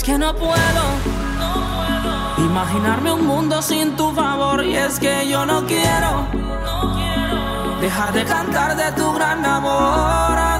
es que no puedo. Imaginarme un mundo sin tu favor y es que yo no quiero dejar de cantar de tu gran amor.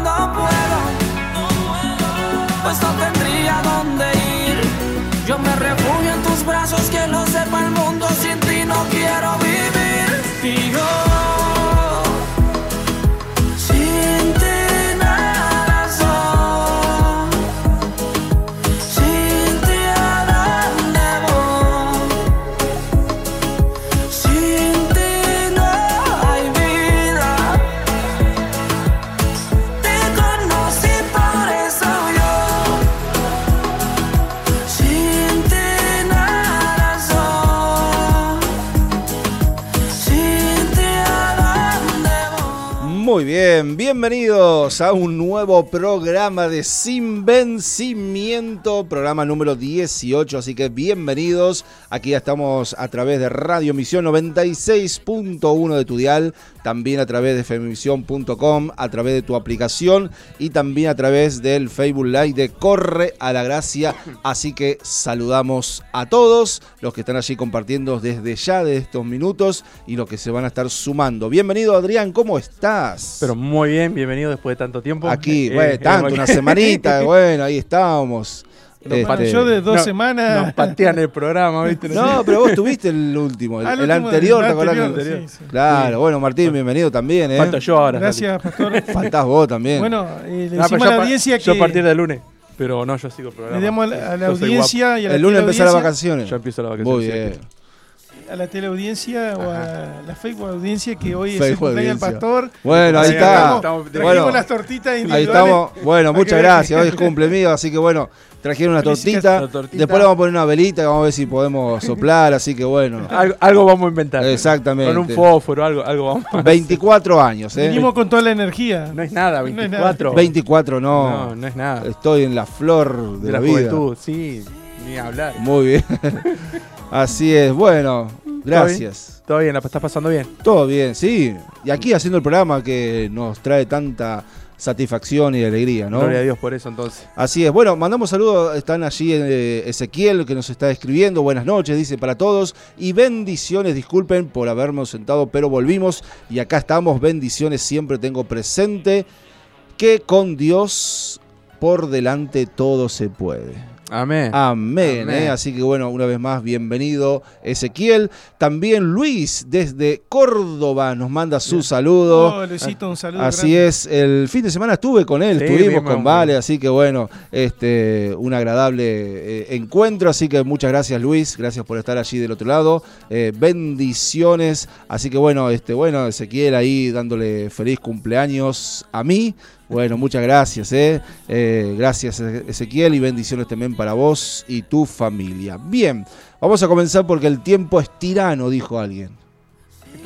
Muy bien, bienvenidos a un nuevo programa de Sin Vencimiento, programa número 18, así que bienvenidos. Aquí ya estamos a través de Radio Misión 96.1 de tu dial, también a través de femivisión.com, a través de tu aplicación y también a través del Facebook Live de Corre a la Gracia. Así que saludamos a todos los que están allí compartiendo desde ya de estos minutos y los que se van a estar sumando. Bienvenido Adrián, ¿cómo estás? Pero muy bien, bienvenido después de tanto tiempo. Aquí, Eh, bueno, eh, tanto, bueno. una semanita, bueno, ahí estábamos. Este, Pateó de dos No, semanas. Nos patean el programa, ¿viste? No, pero vos tuviste el último, el, Ah, el último, anterior, el ¿te acordás? anterior, que- sí, sí. Claro, bueno, Martín, bienvenido también, ¿eh? Falta yo ahora. Gracias, pastor. Faltás vos también. Bueno, eh, le pero decimos yo a la audiencia Yo a que partir del lunes. Pero no, yo sigo el programa. le damos a la, a la audiencia y a la el lunes empezar las vacaciones. Yo empiezo las vacaciones, Muy sí, bien. A la teleaudiencia o a la Facebook audiencia que hoy es el cumpleaños del pastor. Bueno, ahí está. estamos, Bueno, las tortitas ahí estamos. Bueno, muchas gracias. Hoy es cumple mío, así que bueno, trajeron una tortita. Después le vamos a poner una velita, que vamos a ver si podemos soplar, así que bueno. Algo, algo vamos a inventar. Exactamente. Con un fósforo, algo, algo vamos a 24 años, ¿eh? Vinimos con toda la energía. No es nada, No es 24. 24 no. No, no es nada. Estoy en la flor de, de la, la, vida. juventud, sí, ni hablar. Muy bien. Así es. Bueno, gracias. Todo bien, la estás pasando bien. Todo bien, sí. Y aquí haciendo el programa que nos trae tanta satisfacción y alegría, ¿no? Gloria a Dios por eso entonces. Así es. Bueno, mandamos saludos. Están allí eh, Ezequiel que nos está escribiendo. Buenas noches, dice para todos. Y bendiciones. Disculpen por habernos sentado, pero volvimos. Y acá estamos. Bendiciones. Siempre tengo presente que con Dios por delante todo se puede. Amén. Amén. Amén. ¿eh? Así que bueno, una vez más, bienvenido Ezequiel. También Luis desde Córdoba nos manda su saludo. Oh, Luisito, un saludo. Así grande. es, el fin de semana estuve con él, Sí, estuvimos vimos, con Vale, así que bueno, este, un agradable eh, encuentro, así que muchas gracias Luis, gracias por estar allí del otro lado, eh, bendiciones, así que bueno, este, bueno, Ezequiel ahí dándole feliz cumpleaños a mí, bueno, muchas gracias, eh. Eh, gracias Eze- Ezequiel y bendiciones también para vos y tu familia. Bien, vamos a comenzar porque el tiempo es tirano, dijo alguien.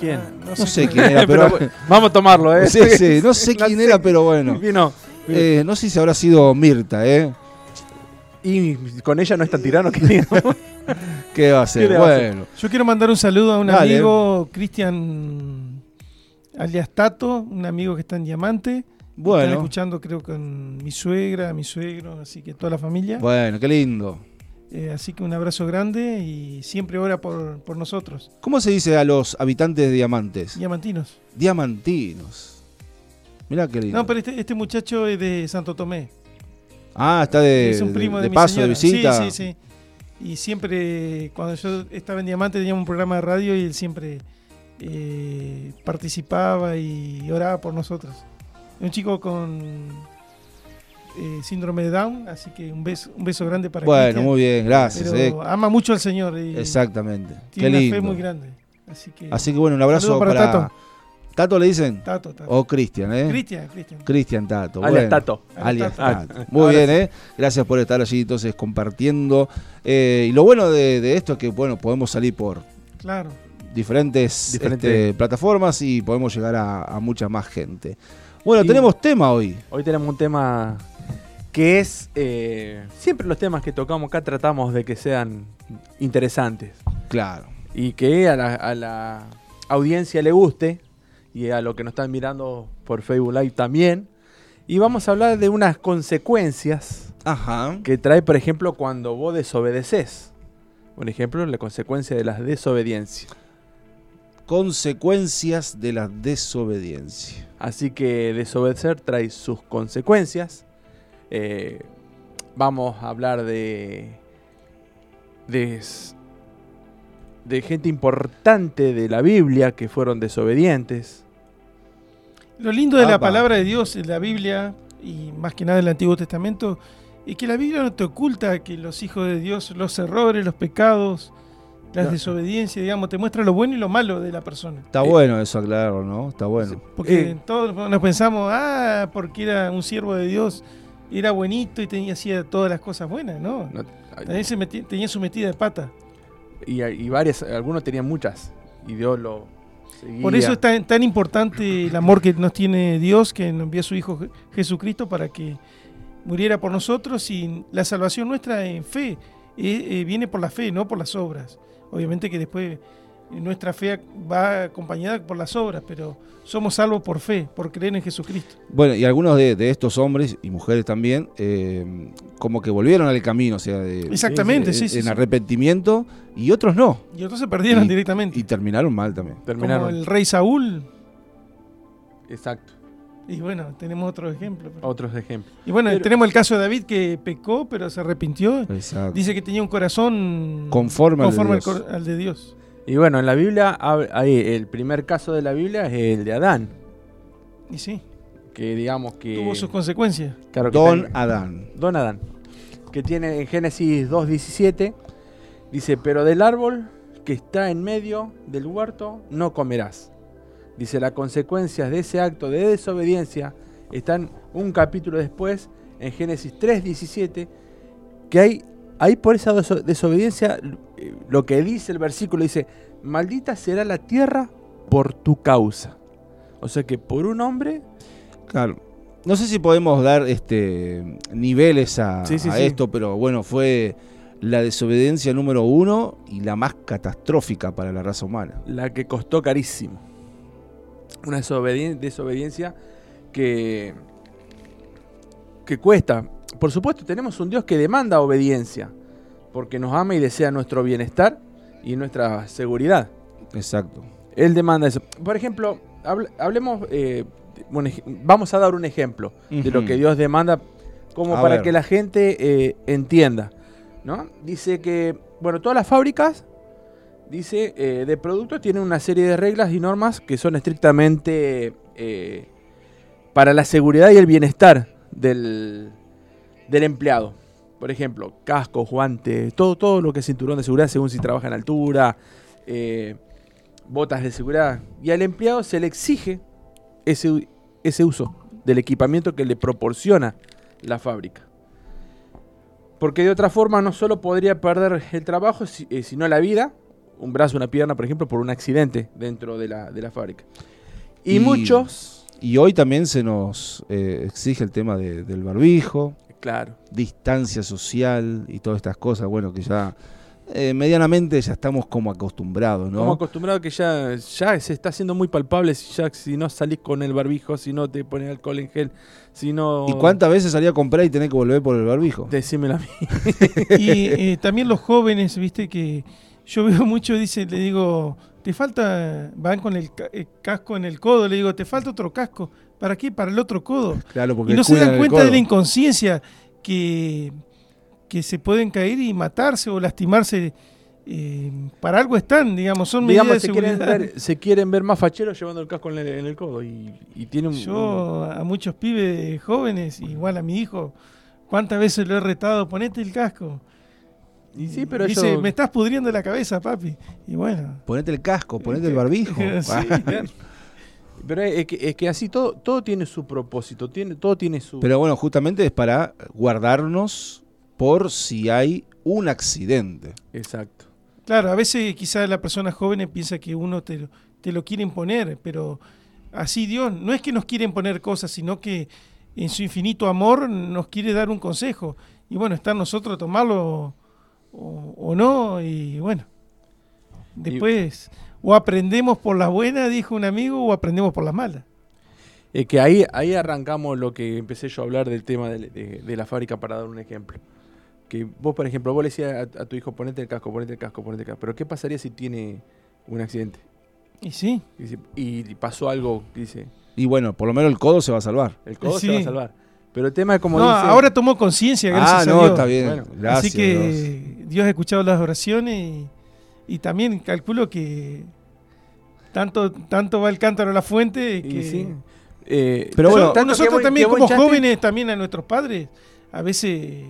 ¿Quién? No sé quién era, pero... Vamos a tomarlo, ¿eh? Sí, sí, no sé quién era, pero bueno. Vino. Eh, no sé si habrá sido Mirta, ¿eh? Y con ella no es tan tirano que. ¿Qué va a ser? Bueno, Yo quiero mandar un saludo a un Dale. amigo, Cristian alias Tato, un amigo que está en Diamante. Están Bueno, escuchando creo con mi suegra, mi suegro, así que toda la familia. bueno, qué lindo. Eh, así que un abrazo grande y siempre ora por, por nosotros, ¿Cómo se dice a los habitantes de Diamantes? diamantinos. Diamantinos. Mirá qué lindo. No, pero este, este muchacho es de Santo Tomé. ah, está de, es un primo de, de mi paso, de visita. Sí, sí, sí. Y siempre, cuando yo estaba en Diamante, teníamos un programa de radio y él siempre eh, participaba y oraba por nosotros. Un chico con eh, síndrome de Down, así que un beso, un beso grande para Bueno, Cristian. muy bien, gracias. Eh. ama mucho al Señor y Exactamente. Qué tiene una lindo. fe muy grande. Así que, Así que bueno, un abrazo para, para Tato. Tato le dicen? Tato, Tato. O Cristian, ¿eh? Cristian, Cristian. Cristian Tato. Alias bueno. Tato. Alias Tato. Tato. Muy ahora bien, ¿eh? Gracias por estar allí entonces compartiendo. Eh, y lo bueno de, de esto es que, bueno, podemos salir por Claro. diferentes Diferente. este, plataformas y podemos llegar a, a mucha más gente. Bueno, tenemos tema hoy. Hoy tenemos un tema que es. eh, siempre los temas que tocamos acá tratamos de que sean interesantes Claro. y que a la, a la audiencia le guste y a lo que nos están mirando por Facebook Live también. Y vamos a hablar de unas consecuencias Ajá. que trae, por ejemplo, cuando vos desobedeces. Por ejemplo, la consecuencia de la desobediencia. Consecuencias de la desobediencia. Así que desobedecer trae sus consecuencias. Eh, vamos a hablar de, de de gente importante de la Biblia que fueron desobedientes. Lo lindo de la Apa. palabra de Dios en la Biblia, y más que nada en el Antiguo Testamento, es que la Biblia no te oculta que los hijos de Dios, los errores, los pecados, las No. desobediencias, digamos, te muestra lo bueno y lo malo de la persona. Está Eh, bueno eso aclararlo, ¿no? Está bueno. Porque Eh. todos nos pensamos, ah, porque era un siervo de Dios, era buenito y tenía hacía todas las cosas buenas, ¿no? No, También se tenía su metida de pata. y, y varias, algunos tenían muchas. Y Dios lo seguía. Por eso es tan, tan importante el amor que nos tiene Dios, que nos envió a su Hijo Je- Jesucristo para que muriera por nosotros y la salvación nuestra en fe eh, eh, viene por la fe, no por las obras. Obviamente que después eh, nuestra fe va acompañada por las obras, pero somos salvos por fe, por creer en Jesucristo. Bueno, y algunos de, de estos hombres y mujeres también, eh, como que volvieron al camino, o sea, de, Exactamente, en- sí, sí, en sí. arrepentimiento, y otros no. Y otros se perdieron Y- directamente. Y terminaron mal también. terminaron. Como el rey Saúl. Exacto. Y bueno, tenemos otro ejemplo. pero- Otros ejemplos. Y bueno, Pero- tenemos el caso de David que pecó, pero se arrepintió. Exacto. Dice que tenía un corazón Conforme al de conforme al, Dios. cor- al de Dios. Y bueno, en la Biblia, ahí, el primer caso de la Biblia es el de Adán. Y sí, Que digamos que. tuvo sus consecuencias. claro que Don está- Adán. Don Adán, que tiene en Génesis 2.17, dice, pero del árbol que está en medio del huerto no comerás. Dice, las consecuencias de ese acto de desobediencia están un capítulo después, en Génesis 3.17, que hay, hay por esa deso- desobediencia, eh, lo que dice el versículo, dice, maldita será la tierra por tu causa. O sea que por un hombre Claro. No sé si podemos dar este niveles a, Sí, sí, a sí. esto, pero bueno, fue la desobediencia número uno y la más catastrófica para la raza humana. la que costó carísimo. Una desobedien- desobediencia que, que cuesta. Por supuesto, tenemos un Dios que demanda obediencia, porque nos ama y desea nuestro bienestar y nuestra seguridad. Exacto. Él demanda eso. Por ejemplo, hable- hablemos, eh, un vamos a dar un ejemplo de lo que Dios demanda, como A para ver. que la gente eh, entienda. ¿no? Dice que, bueno, todas las fábricas, dice, eh, de productos tienen una serie de reglas y normas que son estrictamente eh, para la seguridad y el bienestar del, del empleado. Por ejemplo, cascos, guantes, todo, todo lo que es cinturón de seguridad según si trabaja en altura, eh, botas de seguridad. Y al empleado se le exige ese, ese uso del equipamiento que le proporciona la fábrica. Porque de otra forma no solo podría perder el trabajo, si- sino la vida, un brazo, una pierna, por ejemplo, por un accidente dentro de la, de la fábrica. Y, Y- muchos, Y hoy también se nos eh, exige el tema de- del barbijo, claro, distancia social y todas estas cosas, bueno, que ya eh, medianamente ya estamos como acostumbrados, ¿no? Como acostumbrado que ya, ya se está haciendo muy palpable si, ya, si no salís con el barbijo, si no te pones alcohol en gel, si no... ¿Y cuántas veces salí a comprar y tenés que volver por el barbijo? Decímelo a mí. Y eh, también los jóvenes, viste, que yo veo mucho, dice, le digo, te falta, van con el, ca- el casco en el codo, le digo, te falta otro casco. ¿Para qué? Para el otro codo. Claro, porque Y no se dan cuenta de la inconsciencia que, que se pueden caer y matarse o lastimarse. eh, para algo están, digamos, son medidas Digamos, de se quieren, seguridad. ver, se quieren ver más facheros llevando el casco en el, en el codo y, y tiene un... Yo a muchos pibes jóvenes, igual a mi hijo, ¿cuántas veces lo he retado? Ponete el casco. Y sí, pero Dice, me estás pudriendo la cabeza, papi. Y bueno. Ponete el casco, ponete el barbijo. Sí. Pero es que, es que así todo, todo tiene su propósito, tiene, todo tiene su... Pero bueno, justamente es para guardarnos por si hay un accidente. Exacto. Claro, a veces quizás la persona joven piensa que uno te, lo- te lo quiere imponer, pero así Dios no es que nos quiere imponer cosas, sino que en su infinito amor nos quiere dar un consejo. Y bueno, está en nosotros tomarlo o, o no, y bueno. Después, o aprendemos por las buenas, dijo un amigo, o aprendemos por las malas. Es que ahí, ahí arrancamos lo que empecé yo a hablar del tema de, de- de la fábrica para dar un ejemplo. Que vos, por ejemplo, vos le decías a, a tu hijo, ponete el casco, ponete el casco, ponete el casco. Pero ¿qué pasaría si tiene un accidente? Y sí, Y, si- y pasó algo, dice, Y bueno, por lo menos el codo se va a salvar. el codo Sí. se va a salvar. Pero el tema es como no, dice... ahora tomó conciencia, gracias Ah, a no, Dios. está bien. Bueno, Gracias. Así que Dios. Ha escuchado las oraciones y, y también calculo que tanto, tanto va el cántaro a la fuente que sí. Eh, Pero bueno, tanto nosotros también como jóvenes, también a nuestros padres, a veces,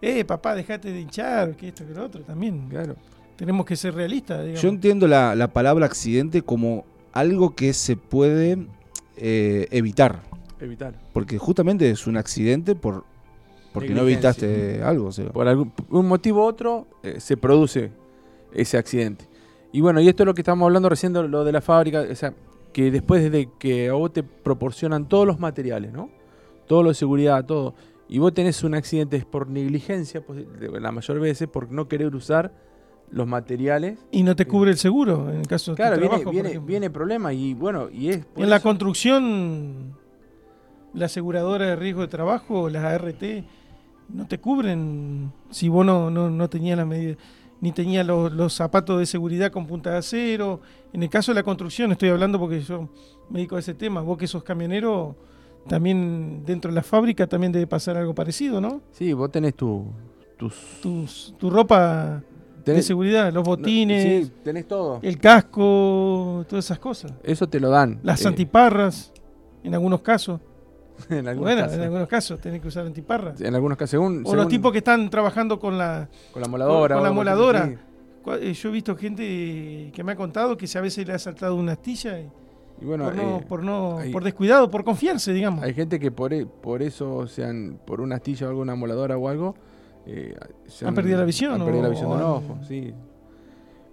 eh, papá, dejate de hinchar, que esto, que lo otro, también. Claro. Tenemos que ser realistas, digamos. Yo entiendo la, la palabra accidente como algo que se puede eh, evitar. Evitar. Porque justamente es un accidente por porque no evitaste algo. o sea. Por algún un motivo u otro eh, se produce ese accidente. Y bueno, y esto es lo que estamos hablando recién de lo de la fábrica, o sea, que después de que a vos te proporcionan todos los materiales, ¿no? Todo lo de seguridad, todo. Y vos tenés un accidente es por negligencia, pues, de- la mayor veces, por no querer usar los materiales. Y no te cubre el seguro, en el caso de Claro, tu viene, trabajo, por viene, ejemplo. viene problema y bueno, y es... por En la construcción, la aseguradora de riesgo de trabajo, las ART, no te cubren si vos no, no, no tenías la medida, ni tenías los, los zapatos de seguridad con punta de acero. En el caso de la construcción, estoy hablando porque yo me dedico a ese tema. Vos que sos camionero, también dentro de la fábrica también debe pasar algo parecido, ¿no? Sí, vos tenés tu, tus... Tus, tu ropa de seguridad, los botines, Sí, tenés todo. el casco, todas esas cosas. Eso te lo dan. Las eh, antiparras, en algunos casos. en algunos Bueno, casos. en algunos casos tenés que usar antiparras. En algunos casos, según, O los tipos que están trabajando con la... con la moladora. con la moladora. sí. eh, Yo he visto gente que me ha contado que si a veces le ha saltado una astilla y Y bueno, por, no, eh, por, no, hay- por descuidado, por confiarse, digamos. hay gente que por, e- por eso, sean por una astilla o alguna moladora o algo, eh, se Han perdido la visión Han o- perdido la visión ojo, sí.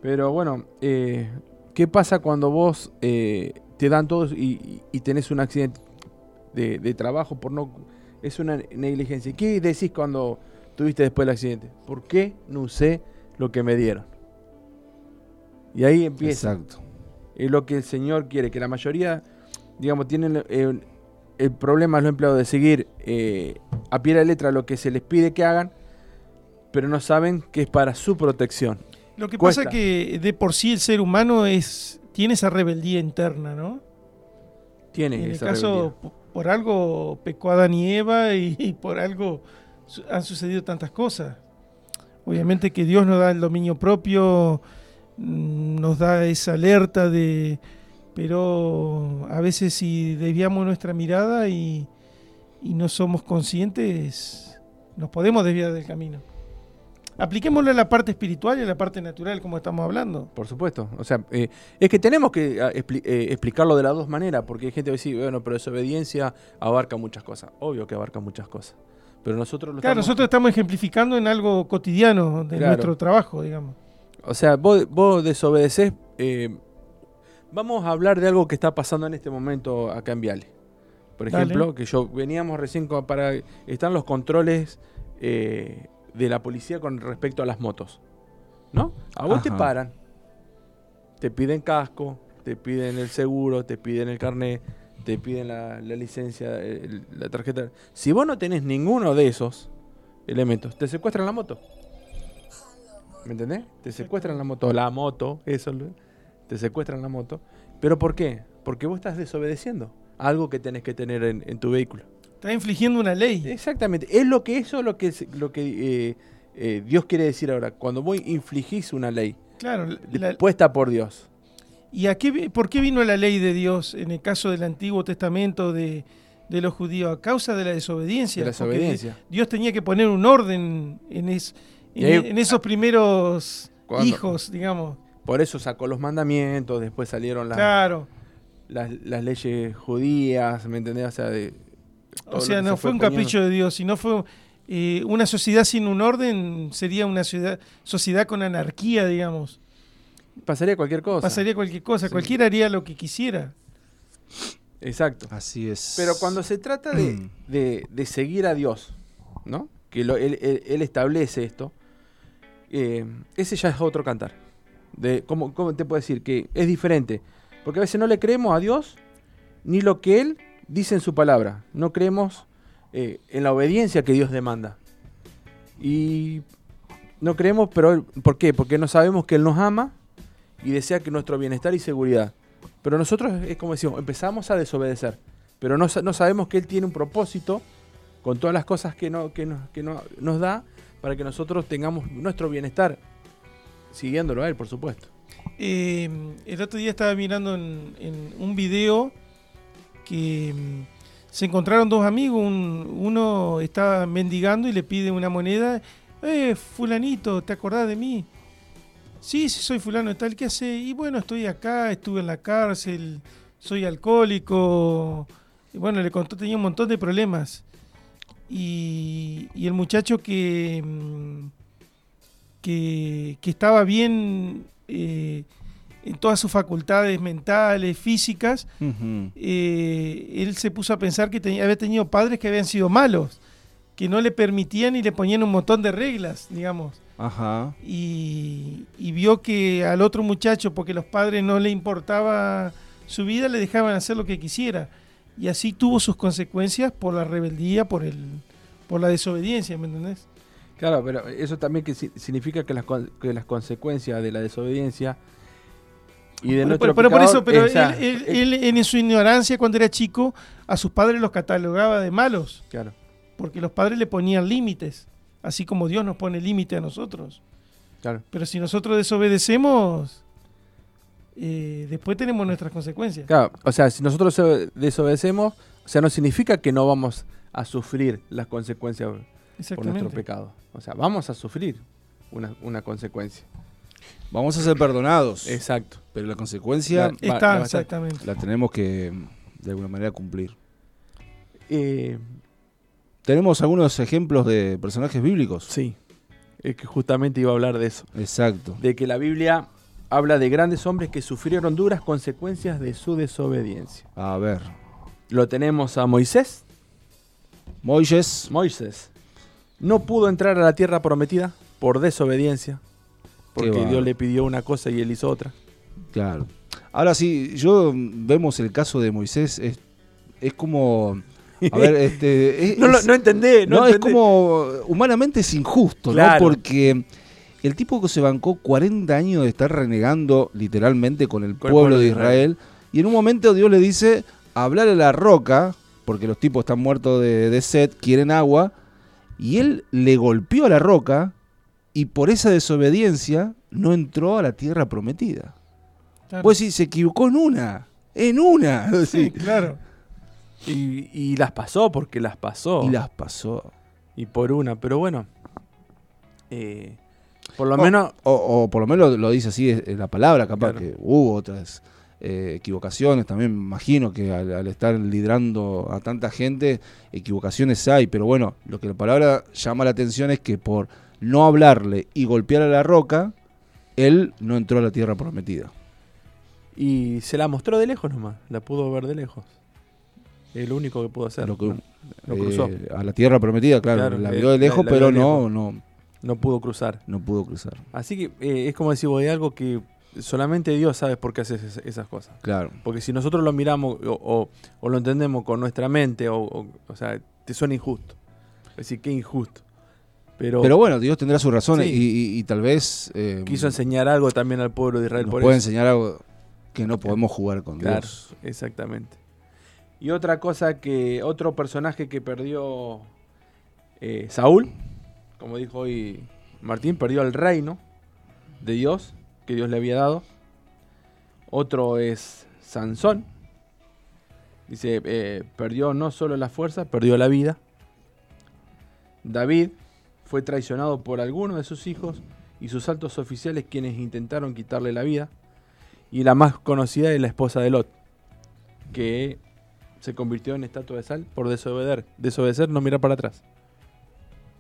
Pero bueno, eh, ¿qué pasa cuando vos eh, te dan todo y- y tenés un accidente de, de trabajo por no... Es una negligencia. ¿Y ¿Qué decís cuando tuviste después el accidente? ¿Por qué no usé lo que me dieron? Y ahí empieza. Exacto. es lo que el Señor quiere, que la mayoría, digamos, tienen eh, el problema es lo empleado de seguir eh, a pie de la letra lo que se les pide que hagan, pero no saben que es para su protección. Lo que cuesta. pasa es que de por sí el ser humano es tiene esa rebeldía interna, ¿no? Tienen En el esa caso, rebeldía. Por algo pecó Adán y Eva y, por algo han sucedido tantas cosas. Obviamente que Dios nos da el dominio propio, mm, nos da esa alerta de... Pero a veces si desviamos nuestra mirada y no somos conscientes, nos podemos desviar del camino. Apliquémoslo a la parte espiritual y a la parte natural, como estamos hablando. Por supuesto. O sea, eh, es que tenemos que ah, expli- eh, explicarlo de las dos maneras, porque hay gente que decir, bueno, pero desobediencia abarca muchas cosas. Obvio que abarca muchas cosas. Pero nosotros lo Claro, estamos- nosotros estamos ejemplificando en algo cotidiano de Claro. nuestro trabajo, digamos. O sea, vos, vos desobedecés. eh, vamos a hablar de algo que está pasando en este momento acá en Viale. Por Dale. ejemplo, que yo veníamos recién para. Están los controles eh, de la policía con respecto a las motos. ¿no? A vos te paran. Te piden casco, te piden el seguro, te piden el carnet, te piden la, la licencia, el- la tarjeta. Si vos no tenés ninguno de esos elementos, te secuestran la moto. ¿Me entendés? Te secuestran la moto. La moto, eso. Te secuestran la moto. ¿Pero por qué? Porque vos estás desobedeciendo algo que tenés que tener en, en tu vehículo. Está infligiendo una ley. Exactamente. Es lo que eso es lo que, se- lo que eh, eh, Dios quiere decir ahora. Cuando vos infligís una ley Claro. la- puesta por Dios. ¿Y a qué, por qué vino la ley de Dios en el caso del Antiguo Testamento de, de los judíos? A causa de la desobediencia. De la desobediencia. Dios tenía que poner un orden en, es- en, ahí- en esos primeros hijos, digamos. Por eso sacó los mandamientos, después salieron las, Claro. las, las leyes judías, ¿me entendés? O sea, de, O sea, no se fue un capricho de Dios, sino fue eh, una sociedad sin un orden, sería una ciudad- sociedad con anarquía, digamos. Pasaría cualquier cosa. Pasaría cualquier cosa, Sí. cualquiera haría lo que quisiera. Exacto. Así es. Pero cuando se trata de, de- de seguir a Dios, ¿no? Que lo- él, él- él establece esto, eh, ese ya es otro cantar. De, ¿cómo, ¿Cómo te puedo decir? Que es diferente. Porque a veces no le creemos a Dios ni lo que Él dice en su palabra. No creemos eh, en la obediencia que Dios demanda. Y no creemos, pero ¿por qué? Porque no sabemos que Él nos ama y desea que nuestro bienestar y seguridad. Pero nosotros, es como decimos, empezamos a desobedecer. Pero no, no sabemos que Él tiene un propósito con todas las cosas que, no, que, nos, que no- nos da para que nosotros tengamos nuestro bienestar, siguiéndolo a Él, por supuesto. Eh, el otro día estaba mirando en, en un video que mm, se encontraron dos amigos. un- uno estaba mendigando y le pide una moneda. Eh, fulanito, ¿te acordás de mí? Sí, sí, soy fulano tal. ¿Qué hace? Y bueno, estoy acá, estuve en la cárcel, soy alcohólico. Bueno, le contó, tenía un montón de problemas. Y, y el muchacho que, mm, que, que estaba bien eh, en todas sus facultades mentales, físicas, eh, él se puso a pensar que tenía- había tenido padres que habían sido malos, que no le permitían y le ponían un montón de reglas, digamos. Ajá. Y, y vio que al otro muchacho, porque los padres no le importaba su vida, le dejaban hacer lo que quisiera. Y así tuvo sus consecuencias por la rebeldía, por, el, por la desobediencia, ¿me entendés? Claro, pero eso también que si- significa que las, que las consecuencias de la desobediencia y de Pero, por eso, pero él, él- eh, él en su ignorancia cuando era chico, a sus padres los catalogaba de malos, claro. porque los padres le ponían límites, así como Dios nos pone límite a nosotros. Claro. Pero si nosotros desobedecemos, eh, después tenemos nuestras consecuencias. Claro, o sea, si nosotros desobedecemos, o sea, no significa que no vamos a sufrir las consecuencias por nuestro pecado. O sea, vamos a sufrir una, una consecuencia. Vamos a ser perdonados. Exacto. Pero la consecuencia La- va- Está, exactamente. la tenemos que de alguna manera cumplir. Eh, Tenemos algunos ejemplos de personajes bíblicos. sí, es que justamente iba a hablar de eso. Exacto. De que la Biblia habla de grandes hombres que sufrieron duras consecuencias de su desobediencia. A ver. Lo tenemos a Moisés. Moisés. Moisés no pudo entrar a la tierra prometida por desobediencia. Porque Dios le pidió una cosa y él hizo otra. Claro. Ahora sí, yo mm, vemos el caso de Moisés, es, es como. A ver, este. es- No, lo- es- no entendé, no, no, es como. Humanamente es injusto, Claro. ¿no? Porque el tipo que se bancó 40 años de estar renegando literalmente con el Con el pueblo de Israel, y en un momento Dios le dice: hablar a la roca, porque los tipos están muertos de, de sed, quieren agua, y él le golpeó a la roca, y por esa desobediencia no entró a la tierra prometida. Claro. Pues sí, se equivocó en una. En una. sí, Sí. claro. Y, y las pasó porque las pasó. Y las pasó. Y por una, pero bueno. eh, por lo O- menos. O, o por lo menos lo dice así en la palabra, capaz Claro. que hubo otras eh, equivocaciones. También me imagino que al, al estar liderando a tanta gente, equivocaciones hay. Pero bueno, lo que la palabra llama la atención es que por no hablarle y golpear a la roca, él no entró a la tierra prometida. Y se la mostró de lejos nomás. La pudo ver de lejos. Es lo único que pudo hacer. Lo Lo cruzó. Eh, a la tierra prometida, claro, Claro, la eh, vio de lejos, la pero de no, no, No pudo cruzar. no pudo cruzar. Así que eh, es como decir, vos, hay algo que solamente Dios sabe por qué hace esas, cosas. Claro. Porque si nosotros lo miramos o, o- o lo entendemos con nuestra mente, o, o, o sea, te suena injusto. Es decir, qué injusto. Pero, Pero bueno, Dios tendrá sus razones Sí. y, y- y tal vez eh, quiso enseñar algo también al pueblo de Israel nos por puede eso. enseñar algo que no podemos jugar con Claro, Dios. exactamente. Y otra cosa que, otro personaje que perdió eh, Saúl, como dijo hoy Martín, perdió el reino de Dios que Dios le había dado. Otro es Sansón. Dice, eh, perdió no solo la fuerza, perdió la vida. David fue traicionado por algunos de sus hijos y sus altos oficiales quienes intentaron quitarle la vida. Y la más conocida es la esposa de Lot, que se convirtió en estatua de sal por desobedecer. Desobedecer, no mirar para atrás.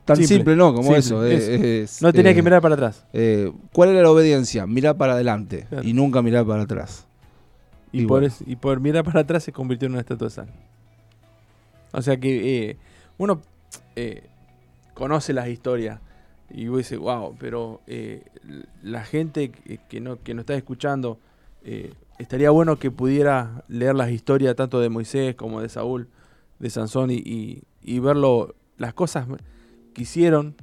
Tan simple, Simple, no, como simple, eso. eh, es, No tenía eh, que mirar para atrás. eh, ¿Cuál era la obediencia? Mirar para adelante Claro. y nunca mirar para atrás. Y, y por, bueno. y por mirar para atrás se convirtió en una estatua de sal. O sea que eh, uno eh, conoce las historias y vos dices, wow, pero eh, la gente que, que no, que nos está escuchando, eh, estaría bueno que pudiera leer las historias tanto de Moisés como de Saúl, de Sansón y, y, y verlo, las cosas que hicieron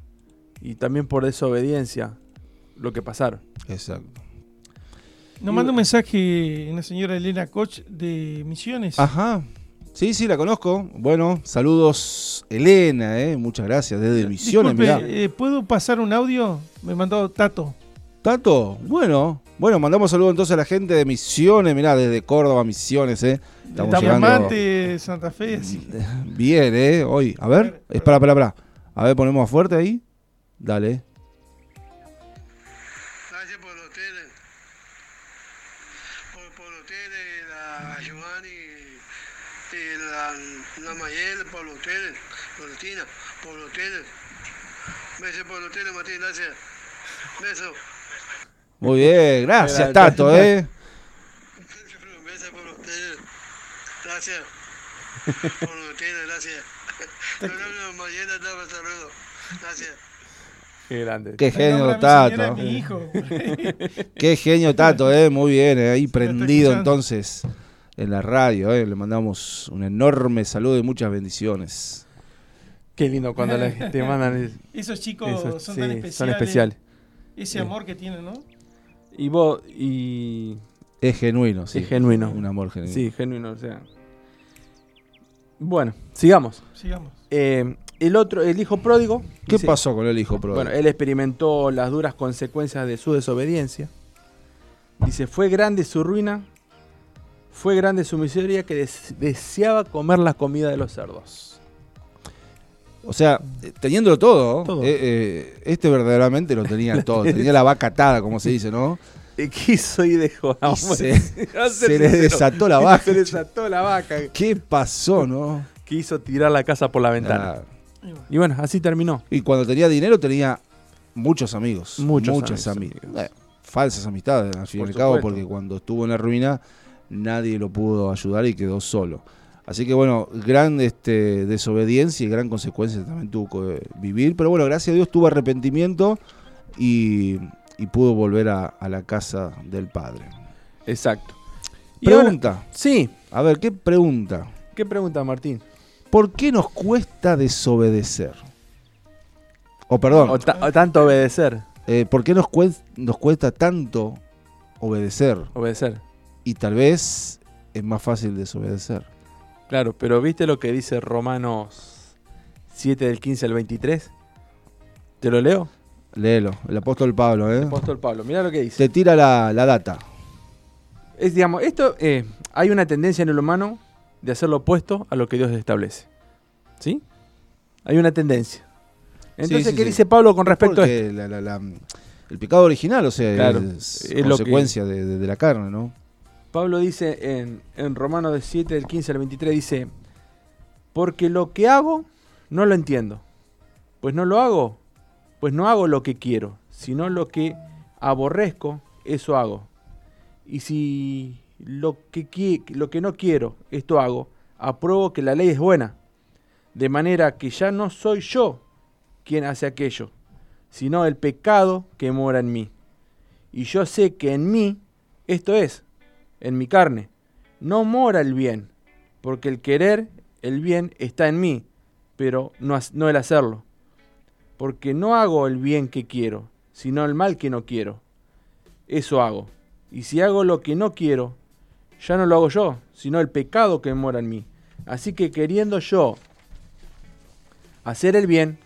y también por desobediencia lo que pasaron. Exacto. Nos manda un mensaje una señora Elena Koch de Misiones. Ajá. Sí, sí, la conozco. Bueno, saludos, Elena, eh. Muchas gracias. Desde Misiones, mirá. eh, ¿puedo pasar un audio? Me mandó Tato. Tato, bueno. Bueno, mandamos saludos entonces a la gente de Misiones, mirá, desde Córdoba, Misiones, eh. Estamos llegando- Diamante, Santa Fe. así. Bien, eh. Hoy, a ver, espera, espera, espera. A ver, ponemos fuerte ahí. Dale. Gracias. Besos. Muy bien, gracias, Tato, eh. Besos por los hoteles. Gracias. Por los hoteles, gracias. No, no, no, Mayel, dame saludos. Gracias. Qué grande. Qué genio, Tato. mi hijo. Qué genio, Tato, eh. Muy bien, eh, ahí prendido entonces en la radio, eh. Le mandamos un enorme saludo y muchas bendiciones. Qué lindo cuando le- te mandan es- Esos chicos son sí, tan especiales. son especiales. Ese Sí. amor que tienen, ¿no? Y vos, y. Es genuino, sí. Es genuino. Un amor genuino. Sí, genuino, o sea. Bueno, sigamos. Sigamos. Eh, el otro, el hijo pródigo. ¿Qué dice- pasó con el hijo pródigo? Bueno, él experimentó las duras consecuencias de su desobediencia. Dice, fue grande su ruina, fue grande su miseria que des- deseaba comer la comida de los cerdos. O sea, eh, teniéndolo todo, Todo. eh, eh, este verdaderamente lo tenía todo. Tenía la vaca atada, como se dice, ¿no? Y quiso y dejó. Y se- se le desató la vaca. Se le desató la vaca. ¿Qué pasó, no? Quiso tirar la casa por la ventana. Ah, Y bueno, así terminó. y cuando tenía dinero tenía muchos amigos. Muchos muchas amigos, ami- amigos. Bueno, falsas amistades, al fin y al cabo, porque cuando estuvo en la ruina nadie lo pudo ayudar y quedó solo. Así que bueno, gran este, desobediencia y gran consecuencia también tuvo que vivir. Pero bueno, gracias a Dios tuvo arrepentimiento y, y pudo volver a, a la casa del Padre. Exacto. Ahora- Pregunta, sí. a ver, ¿qué pregunta? ¿Qué pregunta, Martín? ¿Por qué nos cuesta desobedecer? O perdón, O, ta- o tanto obedecer. eh, ¿por qué nos, nos cuesta tanto obedecer? Obedecer. Y tal vez es más fácil desobedecer. Claro, pero ¿viste lo que dice Romanos 7 del 15 al 23? ¿Te lo leo? Léelo, el apóstol Pablo, ¿eh? Apóstol Pablo, mira lo que dice. Te tira la, la data. Es, digamos, esto, eh, hay una tendencia en el humano de hacer lo opuesto a lo que Dios establece. ¿Sí? Hay una tendencia. Entonces, sí, ¿qué sí. dice Pablo con respecto a esto? La- el pecado original, o sea, Claro, es, es lo que- consecuencia de, de- de la carne, ¿no? Pablo dice en, en Romanos de 7, del 15 al 23, dice, porque lo que hago no lo entiendo. Pues no lo hago, pues no hago lo que quiero, sino lo que aborrezco, eso hago. Y si lo que, lo que no quiero, esto hago, apruebo que la ley es buena. De manera que ya no soy yo quien hace aquello, sino el pecado que mora en mí. Y yo sé que en mí, esto es, en mi carne, no mora el bien, porque el querer el bien está en mí, pero no, no el hacerlo. Porque no hago el bien que quiero, sino el mal que no quiero. Eso hago. Y si hago lo que no quiero, ya no lo hago yo, sino el pecado que mora en mí. Así que queriendo yo hacer el bien,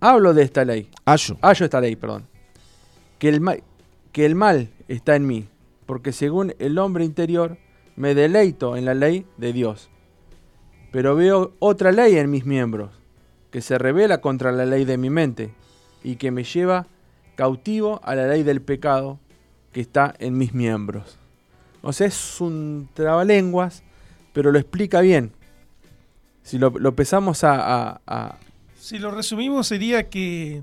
hablo de esta ley. Ayo. Hallo esta ley, perdón. Que el, mal, que el mal está en mí, porque según el hombre interior me deleito en la ley de Dios. Pero veo otra ley en mis miembros, que se revela contra la ley de mi mente, y que me lleva cautivo a la ley del pecado que está en mis miembros. O sea, es un trabalenguas, pero lo explica bien. Si lo, lo empezamos a, a- a- Si lo resumimos sería que,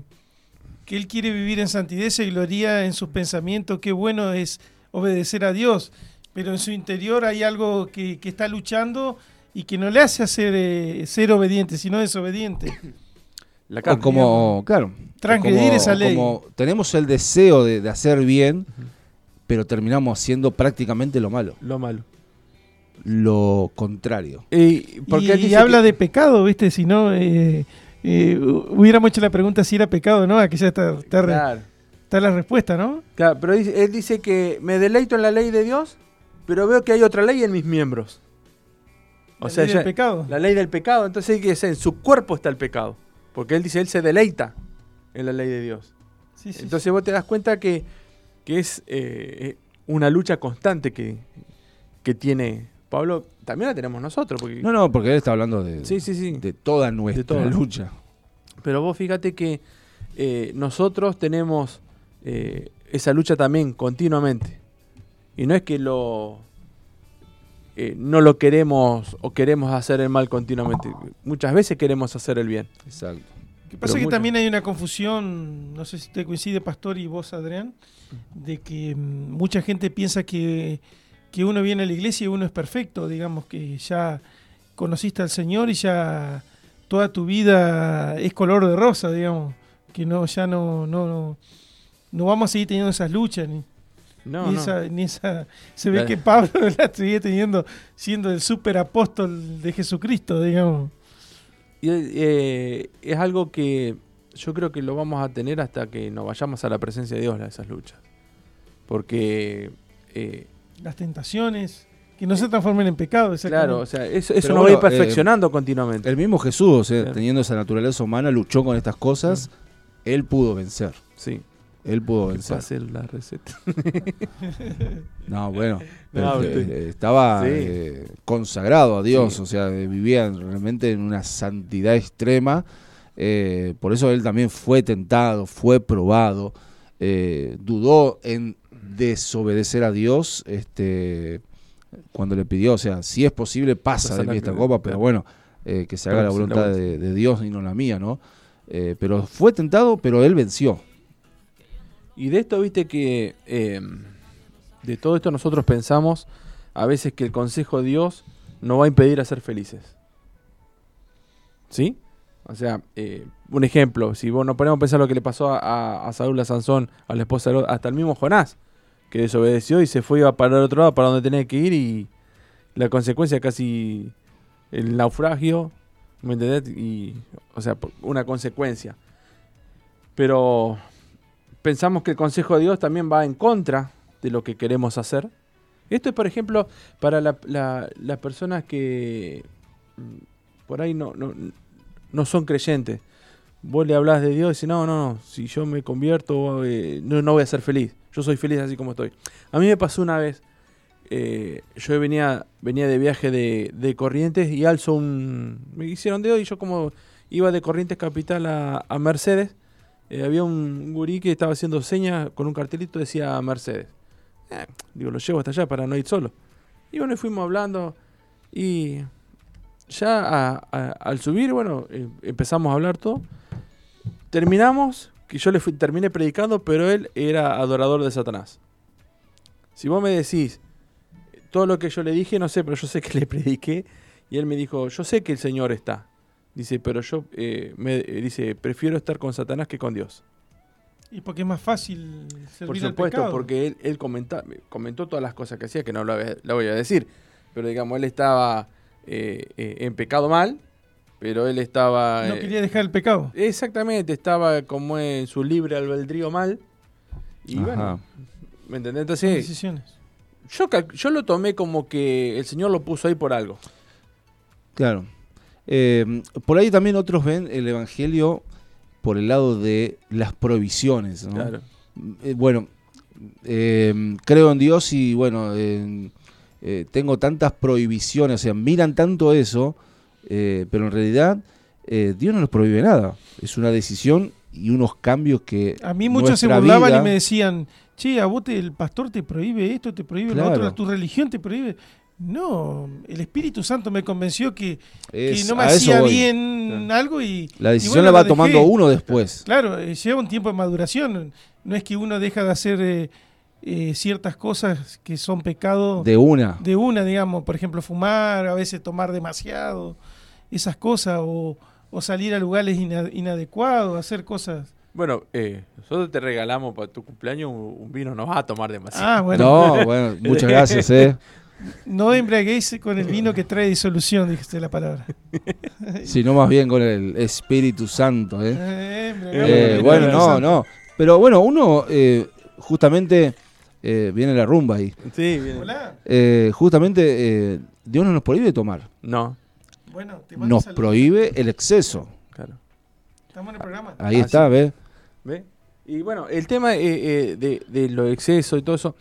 que él quiere vivir en santidad y gloria en sus pensamientos. Qué bueno es obedecer a Dios, pero en su interior hay algo que, que está luchando y que no le hace hacer eh, ser obediente, sino desobediente. la O carne. como, claro. Transgredir como- esa ley. Como tenemos el deseo de, de hacer bien, pero terminamos haciendo prácticamente lo malo. lo malo. Lo contrario. Y, porque y habla que- de pecado, ¿viste? Si no, eh, eh, hubiéramos hecho la pregunta si era pecado, ¿no? Aquí ya está, re- Claro, está la respuesta, ¿no? claro, pero dice- él dice que me deleito en la ley de Dios, pero veo que hay otra ley en mis miembros. O La sea, ley ya- pecado. la ley del pecado. Entonces hay que decir, en su cuerpo está el pecado. Porque él dice, él se deleita en la ley de Dios. Sí, sí, Entonces vos te das cuenta que, que es eh, una lucha constante que, que tiene Pablo. También la tenemos nosotros. Porque, No, no, porque él está hablando de, sí, sí, sí. de toda nuestra toda. lucha. Pero vos fíjate que eh, nosotros tenemos eh, esa lucha también continuamente. Y no es que lo eh, no lo queremos o queremos hacer el mal continuamente. Muchas veces queremos hacer el bien. Exacto. Lo que pasa Pero es que mucho. también hay una confusión, no sé si te coincide, Pastor, y vos, Adrián, de que mm, mucha gente piensa que, que uno viene a la iglesia y uno es perfecto, digamos que ya conociste al Señor y ya toda tu vida es color de rosa, digamos, que no ya no, no, no, no vamos a seguir teniendo esas luchas, ni, No, ni no. esa, ni esa... Se ve La- que Pablo la sigue teniendo, siendo el super apóstol de Jesucristo, digamos. Y, eh, es algo que yo creo que lo vamos a tener hasta que nos vayamos a la presencia de Dios, la- esas luchas. Porque, eh, las tentaciones, que no se transformen en pecado. claro, o sea, eso, eso nos va a ir eh, perfeccionando continuamente. El mismo Jesús, o sea, Claro. teniendo esa naturaleza humana, luchó con estas cosas. Él pudo vencer. Sí, Él pudo que vencer. pase la receta. No, bueno. No, pero, usted- eh, estaba Sí. eh, consagrado a Dios, Sí. o sea, vivía realmente en una santidad extrema. eh, por eso él también fue tentado, fue probado, eh, dudó en desobedecer a Dios este, cuando le pidió, o sea, si es posible, pasa de mí esta copa, pero bueno, que se haga la voluntad de, de Dios y no la mía, ¿no? Pero fue tentado, pero él venció. Y de esto, viste que eh, de todo esto nosotros pensamos a veces que el consejo de Dios nos va a impedir a ser felices. ¿Sí? O sea, eh, un ejemplo, si vos nos ponemos a pensar lo que le pasó a, Saúl, a Sansón, a la esposa de hasta el mismo Jonás, que desobedeció y se fue a parar otro lado para donde tenía que ir y la consecuencia casi el naufragio, ¿me entendés? Y, o sea, una consecuencia. Pero pensamos que el consejo de Dios también va en contra de lo que queremos hacer. Esto es, por ejemplo, para la- la- las personas que mm, por ahí no, no, no son creyentes. Vos le hablas de Dios y decís, no, no, no, si yo me convierto, eh, no, no voy a ser feliz. Yo soy feliz así como estoy. A mí me pasó una vez, eh, yo venía, venía de viaje de, de Corrientes y alzo un... Me hicieron dedo y yo como iba de Corrientes Capital a, a Mercedes, eh, había un gurí que estaba haciendo señas con un cartelito decía Mercedes. Eh, digo, lo llevo hasta allá para no ir solo. Y bueno, fuimos hablando y ya al subir, bueno, eh, empezamos a hablar todo. Terminamos, que yo le terminé predicando, pero él era adorador de Satanás. Si vos me decís todo lo que yo le dije, no sé, pero yo sé que le prediqué y él me dijo, yo sé que el Señor está. Dice, pero yo, eh, me, eh, dice, prefiero estar con Satanás que con Dios. Y porque es más fácil servir Por supuesto, porque él, él comenta- comentó todas las cosas que hacía, que no la, voy a- la voy a decir. Pero digamos, él estaba eh, eh, en pecado mal, pero él estaba... no eh, quería dejar el pecado. Exactamente, estaba como en su libre albedrío mal. Y Ajá. bueno, ¿me entendés? Entonces, decisiones. yo, yo lo tomé como que el Señor lo puso ahí por algo. Claro. Eh, por ahí también otros ven el Evangelio por el lado de las provisiones. ¿no? Claro. Eh, bueno, eh, creo en Dios y bueno, eh, eh, tengo tantas prohibiciones, o sea, miran tanto eso, eh, pero en realidad eh, Dios no nos prohíbe nada. Es una decisión y unos cambios que... A mí muchos se burlaban vida- y me decían, che, a vos te- el pastor te prohíbe esto, te prohíbe lo otro, tu religión te prohíbe. No, el Espíritu Santo me convenció que, no me hacía voy. bien algo y... La y decisión bueno, la va tomando uno después. Claro, eh, lleva un tiempo de maduración. No es que uno deja de hacer eh, eh, ciertas cosas que son pecados De una. de una, digamos, por ejemplo, fumar, a veces tomar demasiado, esas cosas, o, o salir a lugares ina- inadecuados, hacer cosas. Bueno, eh, nosotros te regalamos para tu cumpleaños un, un vino, no vas a tomar demasiado. Ah, bueno, No, bueno, muchas gracias, eh. No embriaguéis con el vino que trae disolución, dijiste la palabra. Sino más bien con el Espíritu Santo, eh. Eh, Eh, bueno, no, Santo. no. Pero bueno, uno eh, justamente eh, viene la rumba ahí. Sí, bien. Hola. Eh, justamente eh, Dios no nos prohíbe tomar, No, Bueno, te mando nos saludos. prohíbe el exceso. claro. Estamos en el programa. Ahí Ah, está, ¿ves? ¿Ve? Y bueno, el tema eh, eh, de, de los excesos y todo eso,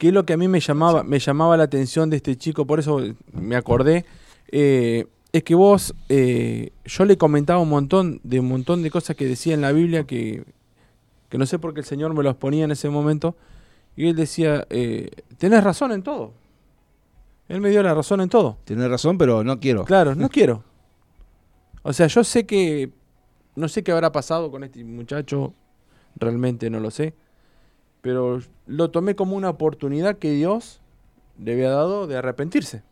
que es lo que a mí me llamaba, me llamaba la atención de este chico, por eso me acordé, eh, es que vos, eh, yo le comentaba un montón de un montón de cosas que decía en la Biblia que, que no sé por qué el Señor me los ponía en ese momento, y él decía, eh, tenés razón en todo. Él me dio la razón en todo. Tienes razón, pero no quiero. Claro, no quiero. O sea, yo sé que. No sé qué habrá pasado con este muchacho. Realmente no lo sé. Pero lo tomé como una oportunidad que Dios le había dado de arrepentirse.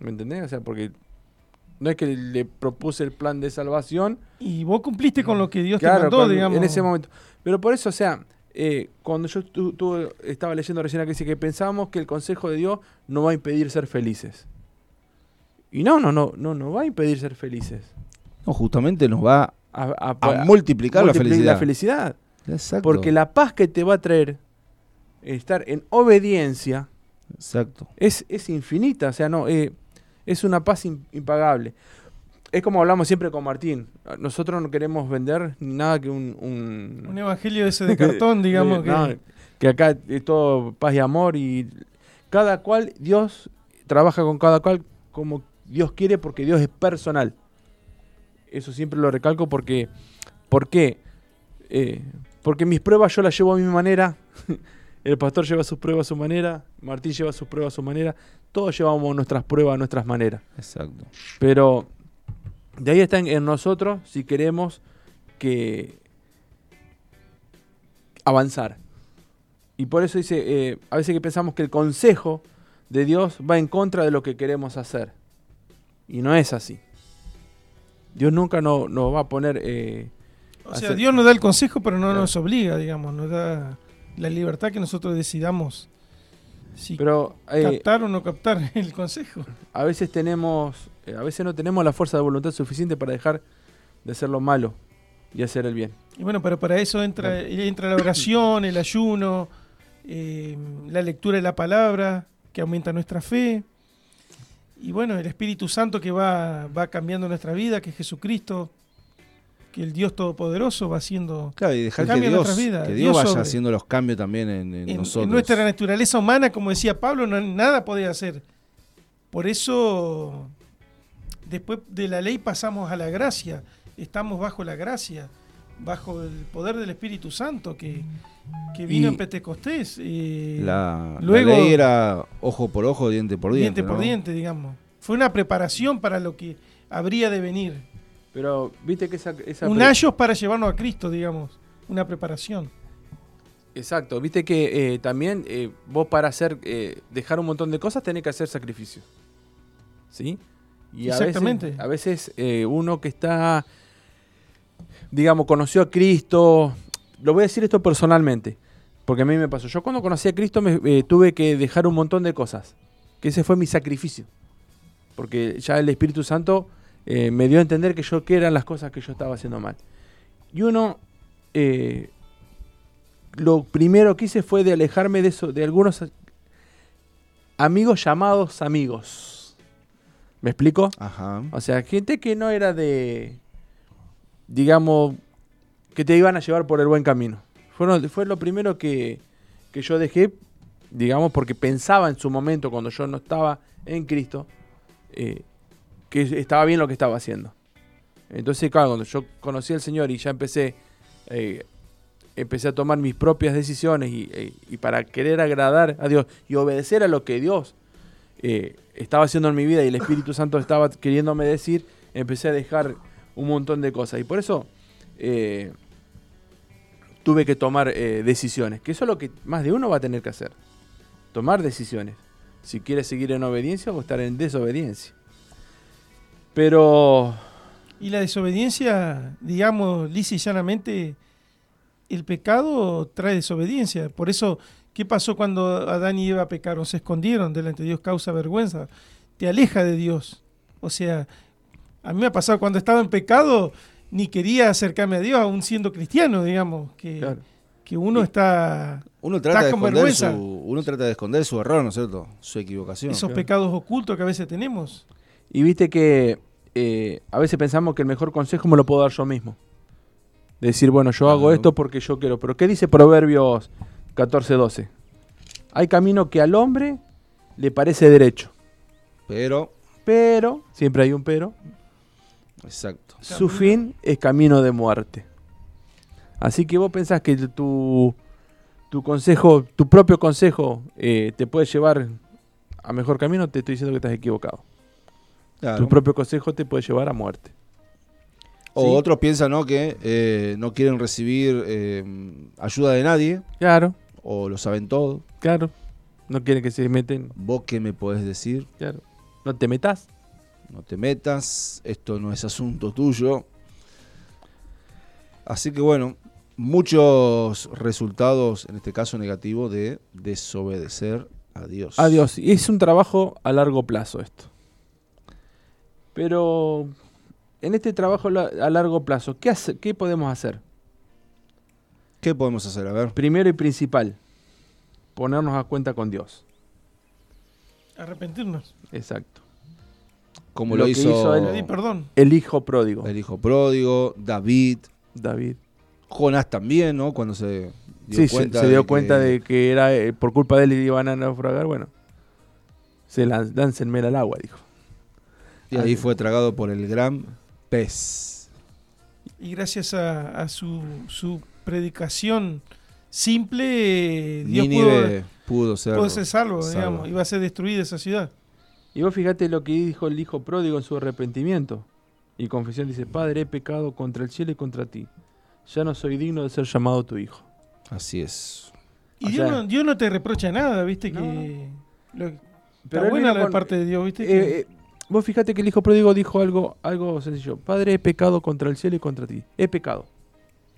¿Me entendés? O sea, porque no es que le propuse el plan de salvación. Y vos cumpliste con lo que Dios claro, te mandó, digamos. en ese momento. Pero por eso, o sea, eh, cuando yo tu- tu- estaba leyendo recién acá, dice que pensábamos que el consejo de Dios no va a impedir ser felices. Y no, no, no, no, no va a impedir ser felices. No, justamente nos va A, a- a a- multiplicar la felicidad. la felicidad. Exacto. Porque la paz que te va a traer estar en obediencia Exacto. es, es infinita. O sea, no, eh, es una paz im- impagable. Es como hablamos siempre con Martín. Nosotros no queremos vender ni nada que un... un- Un evangelio ese de cartón, digamos. Eh, que, no, que acá es todo paz y amor y cada cual, Dios trabaja con cada cual como Dios quiere porque Dios es personal. Eso siempre lo recalco porque, ¿por qué? Eh, porque mis pruebas yo las llevo a mi manera, el pastor lleva sus pruebas a su manera, Martín lleva sus pruebas a su manera, todos llevamos nuestras pruebas a nuestras maneras. Exacto. Pero de ahí está en, en nosotros si queremos que avanzar. Y por eso dice, eh, a veces que pensamos que el consejo de Dios va en contra de lo que queremos hacer. Y no es así. Dios nunca no- nos va a poner... eh, O sea, Dios nos da el consejo, pero no Claro. nos obliga, digamos. Nos da la libertad que nosotros decidamos si pero eh, captar o no captar el consejo. a veces tenemos, eh, a veces no tenemos la fuerza de voluntad suficiente para dejar de hacer lo malo y hacer el bien. Y bueno, pero para eso entra, entra la oración, el ayuno, eh, la lectura de la palabra, que aumenta nuestra fe. Y bueno, el Espíritu Santo que va, va cambiando nuestra vida, que es Jesucristo, que el Dios Todopoderoso va haciendo Claro, y dejar que Dios, nuestras vidas, que Dios Dios vaya sobre. haciendo los cambios también en, en en, nosotros. en nuestra naturaleza humana, como decía Pablo, no, nada podía hacer. Por eso, después de la ley pasamos a la gracia. Estamos bajo la gracia, bajo el poder del Espíritu Santo que, que vino Y en Pentecostés. eh, La, la luego- ley era ojo por ojo, diente por diente. diente por diente, digamos. Fue una preparación para lo que habría de venir. Pero viste que esa... esa Un ayos para llevarnos a Cristo, digamos. Una preparación. Exacto, viste que eh, también eh, vos para hacer eh, dejar un montón de cosas tenés que hacer sacrificios. ¿Sí? Y a Exactamente. veces, a veces uno que está, digamos, conoció a Cristo, lo voy a decir esto personalmente, porque a mí me pasó. Yo cuando conocí a Cristo me, tuve que dejar un montón de cosas, que ese fue mi sacrificio, porque ya el Espíritu Santo eh, me dio a entender que yo qué eran las cosas que yo estaba haciendo mal. Y uno, eh, lo primero que hice fue de alejarme de eso, de algunos amigos llamados amigos. ¿Me explico? Ajá. O sea, gente que no era de, digamos, que te iban a llevar por el buen camino. Fueron, fue lo primero que, que yo dejé, digamos, porque pensaba en su momento, cuando yo no estaba en Cristo, eh, que estaba bien lo que estaba haciendo. Entonces, claro, cuando yo conocí al Señor y ya empecé, eh, empecé a tomar mis propias decisiones y, eh, y para querer agradar a Dios y obedecer a lo que Dios eh, estaba haciendo en mi vida y el Espíritu Santo estaba queriéndome decir, empecé a dejar un montón de cosas. Y por eso tuve que tomar decisiones, que eso es lo que más de uno va a tener que hacer. Tomar decisiones. Si quiere seguir en obediencia o estar en desobediencia. Pero Y la desobediencia, digamos, lisa y llanamente, el pecado trae desobediencia. Por eso, ¿qué pasó cuando Adán y Eva pecaron? Se escondieron delante de Dios, causa vergüenza. Te aleja de Dios. O sea, a mí me ha pasado cuando estaba en pecado, ni quería acercarme a Dios, aún siendo cristiano, digamos, que, Claro. que uno está... Uno trata, de con esconder vergüenza. su, uno trata de esconder su error, ¿no es cierto? Su equivocación. esos claro. pecados ocultos que a veces tenemos. Y viste que eh, a veces pensamos que el mejor consejo me lo puedo dar yo mismo. De decir, bueno, yo hago esto porque yo quiero. Pero ¿qué dice Proverbios 14:12? Hay camino que al hombre le parece derecho. Pero, Pero, siempre hay un pero, exacto. su fin es camino de muerte. Así que vos pensás que tu, tu consejo, tu propio consejo, eh, te puede llevar a mejor camino, te estoy diciendo que estás equivocado. Claro. Tu propio consejo te puede llevar a muerte. O Sí. otros piensan ¿no? que eh, no quieren recibir eh, ayuda de nadie, Claro, o lo saben todo. claro. No quieren que se meten. ¿Vos qué me podés decir? Claro. No te metas. No te metas, esto no es asunto tuyo. Así que bueno, muchos resultados, en este caso negativo, de desobedecer a Dios. Adiós. Y es un trabajo a largo plazo esto. Pero en este trabajo a largo plazo, ¿qué, hace- ¿qué podemos hacer? ¿Qué podemos hacer? A ver. Primero y principal, ponernos a cuenta con Dios. Arrepentirnos. Exacto. Como Lo lo, que hizo, hizo. Pedir perdón. El hijo pródigo, el hijo pródigo, David, David. Jonás también, ¿no? Cuando se dio Sí, se, cuenta se dio de cuenta que- de que era eh, por culpa de él y iban a naufragar. Bueno, se láncenme al agua, dijo. Y ahí fue tragado por el gran pez. Y gracias a, a su, su predicación simple, eh, Dios pudo, Nínive pudo ser, pudo ser salvo, salvo. digamos. Iba a ser destruida esa ciudad. Y vos fíjate lo que dijo el hijo pródigo en su arrepentimiento y confesión. Dice, Padre, he pecado contra el cielo y contra ti. Ya no soy digno de ser llamado tu hijo. Así es. Y Dios, sea- no, Dios no te reprocha nada, ¿viste, No, que... lo- Pero está buena la con- parte de Dios, ¿viste? Eh, que- eh, vos fíjate que el hijo pródigo dijo algo, algo sencillo. Padre, he pecado contra el cielo y contra ti. He pecado.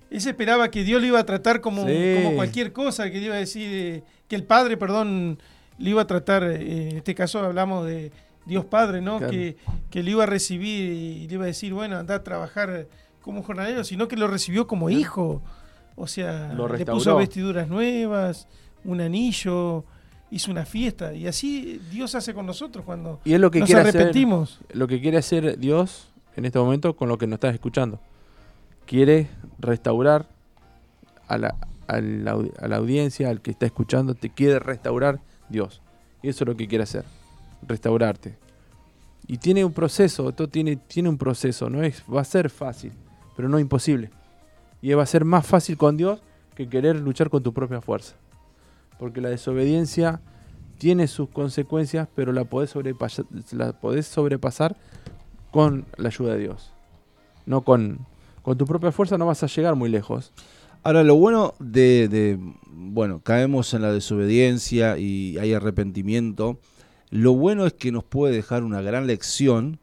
Él se esperaba que Dios lo iba a tratar como, Sí. como cualquier cosa, que le iba a decir, eh, que el Padre, perdón, le iba a tratar, eh, en este caso hablamos de Dios Padre, ¿no? Claro. Que, que le iba a recibir y le iba a decir, bueno, anda a trabajar como jornalero, sino que lo recibió como hijo. O sea, Lo le puso vestiduras nuevas, un anillo, hizo una fiesta. Y así Dios hace con nosotros cuando Y es lo que nos quiere hacer, arrepentimos. lo que quiere hacer Dios en este momento con lo que nos estás escuchando. Quiere restaurar a la, a la audi- a la audiencia, al que está escuchando, te quiere restaurar Dios. Y eso es lo que quiere hacer, restaurarte. Y tiene un proceso, esto tiene, tiene un proceso, no es, va a ser fácil, pero no imposible. Y va a ser más fácil con Dios que querer luchar con tu propia fuerza. Porque la desobediencia tiene sus consecuencias, pero la podés, sobrepasar, la podés sobrepasar con la ayuda de Dios. No con, con tu propia fuerza no vas a llegar muy lejos. Ahora, lo bueno de, de- bueno, caemos en la desobediencia y hay arrepentimiento. Lo bueno es que nos puede dejar una gran lección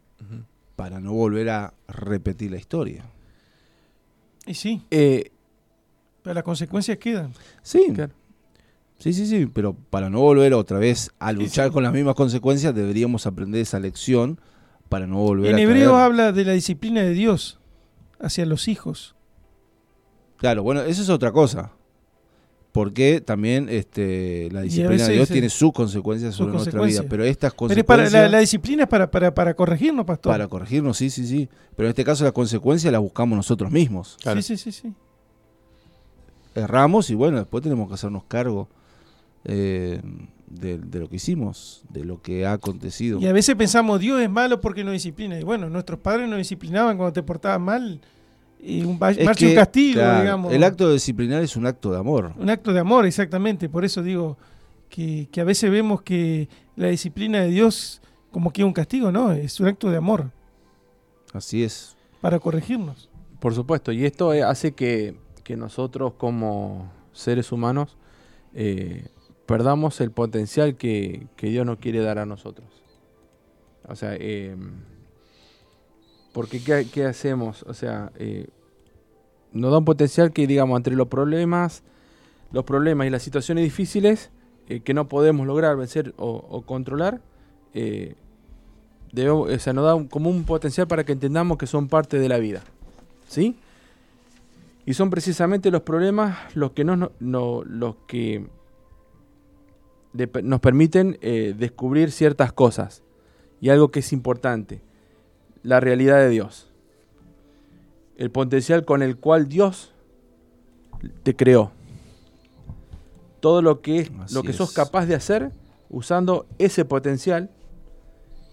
para no volver a repetir la historia. Y sí, Eh, Pero las consecuencias quedan. Sí. Claro. Sí, sí, sí, pero para no volver otra vez a luchar con las mismas consecuencias, deberíamos aprender esa lección para no volver En a hebreo caer. habla de la disciplina de Dios hacia los hijos. Claro, bueno, eso es otra cosa. Porque también este, la disciplina de Dios tiene sus consecuencias sus sobre nuestra consecuencias. vida. Pero estas Pero para, consecuencias, la, la disciplina es para, para, para corregirnos, pastor. para corregirnos, sí, sí, sí. Pero en este caso las consecuencias las buscamos nosotros mismos. Claro. Sí, sí, sí, sí. Erramos y bueno, después tenemos que hacernos cargo eh, de, de lo que hicimos, de lo que ha acontecido. Y a veces pensamos, Dios es malo porque no disciplina. Y bueno, nuestros padres nos disciplinaban cuando te portabas mal. Y un Es un castigo, claro, digamos. El acto disciplinar es un acto de amor. Un acto de amor, exactamente. Por eso digo que, que a veces vemos que la disciplina de Dios como que es un castigo, ¿no? Es un acto de amor Así es. para corregirnos. Por supuesto, y esto eh, hace que, que nosotros como seres humanos eh, perdamos el potencial que, que Dios nos quiere dar a nosotros. O sea, eh, porque ¿qué, hacemos? O sea, eh, nos da un potencial que, digamos, entre los problemas, los problemas y las situaciones difíciles eh, que no podemos lograr vencer o, controlar, eh, o sea, nos da un- como un potencial para que entendamos que son parte de la vida. ¿Sí? Y son precisamente los problemas los que, no- no- los que de- nos permiten eh, descubrir ciertas cosas. Y algo que es importante, la realidad de Dios. El potencial con el cual Dios te creó. Todo lo que, Así lo que sos capaz de hacer usando ese potencial.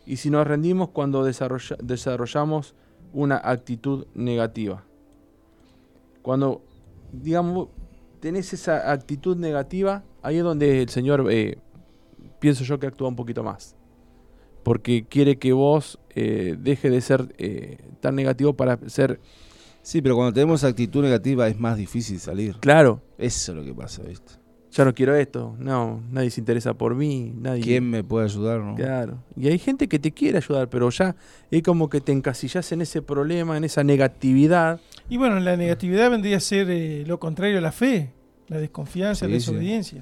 Y si nos rendimos cuando desarrolla- desarrollamos una actitud negativa. Cuando, digamos, tenés esa actitud negativa, ahí es donde el Señor, eh, pienso yo que actúa un poquito más. Porque quiere que vos eh, deje de ser eh, tan negativo para ser, Sí, pero cuando tenemos actitud negativa es más difícil salir. claro, Eso es lo que pasa, ¿viste? ya no quiero esto, no, nadie se interesa por mí, nadie... ¿Quién me puede ayudar? No? Claro. Y hay gente que te quiere ayudar, pero ya es como que te encasillas en ese problema, en esa negatividad. Y bueno, la negatividad vendría a ser eh, lo contrario a la fe, la desconfianza, la sí.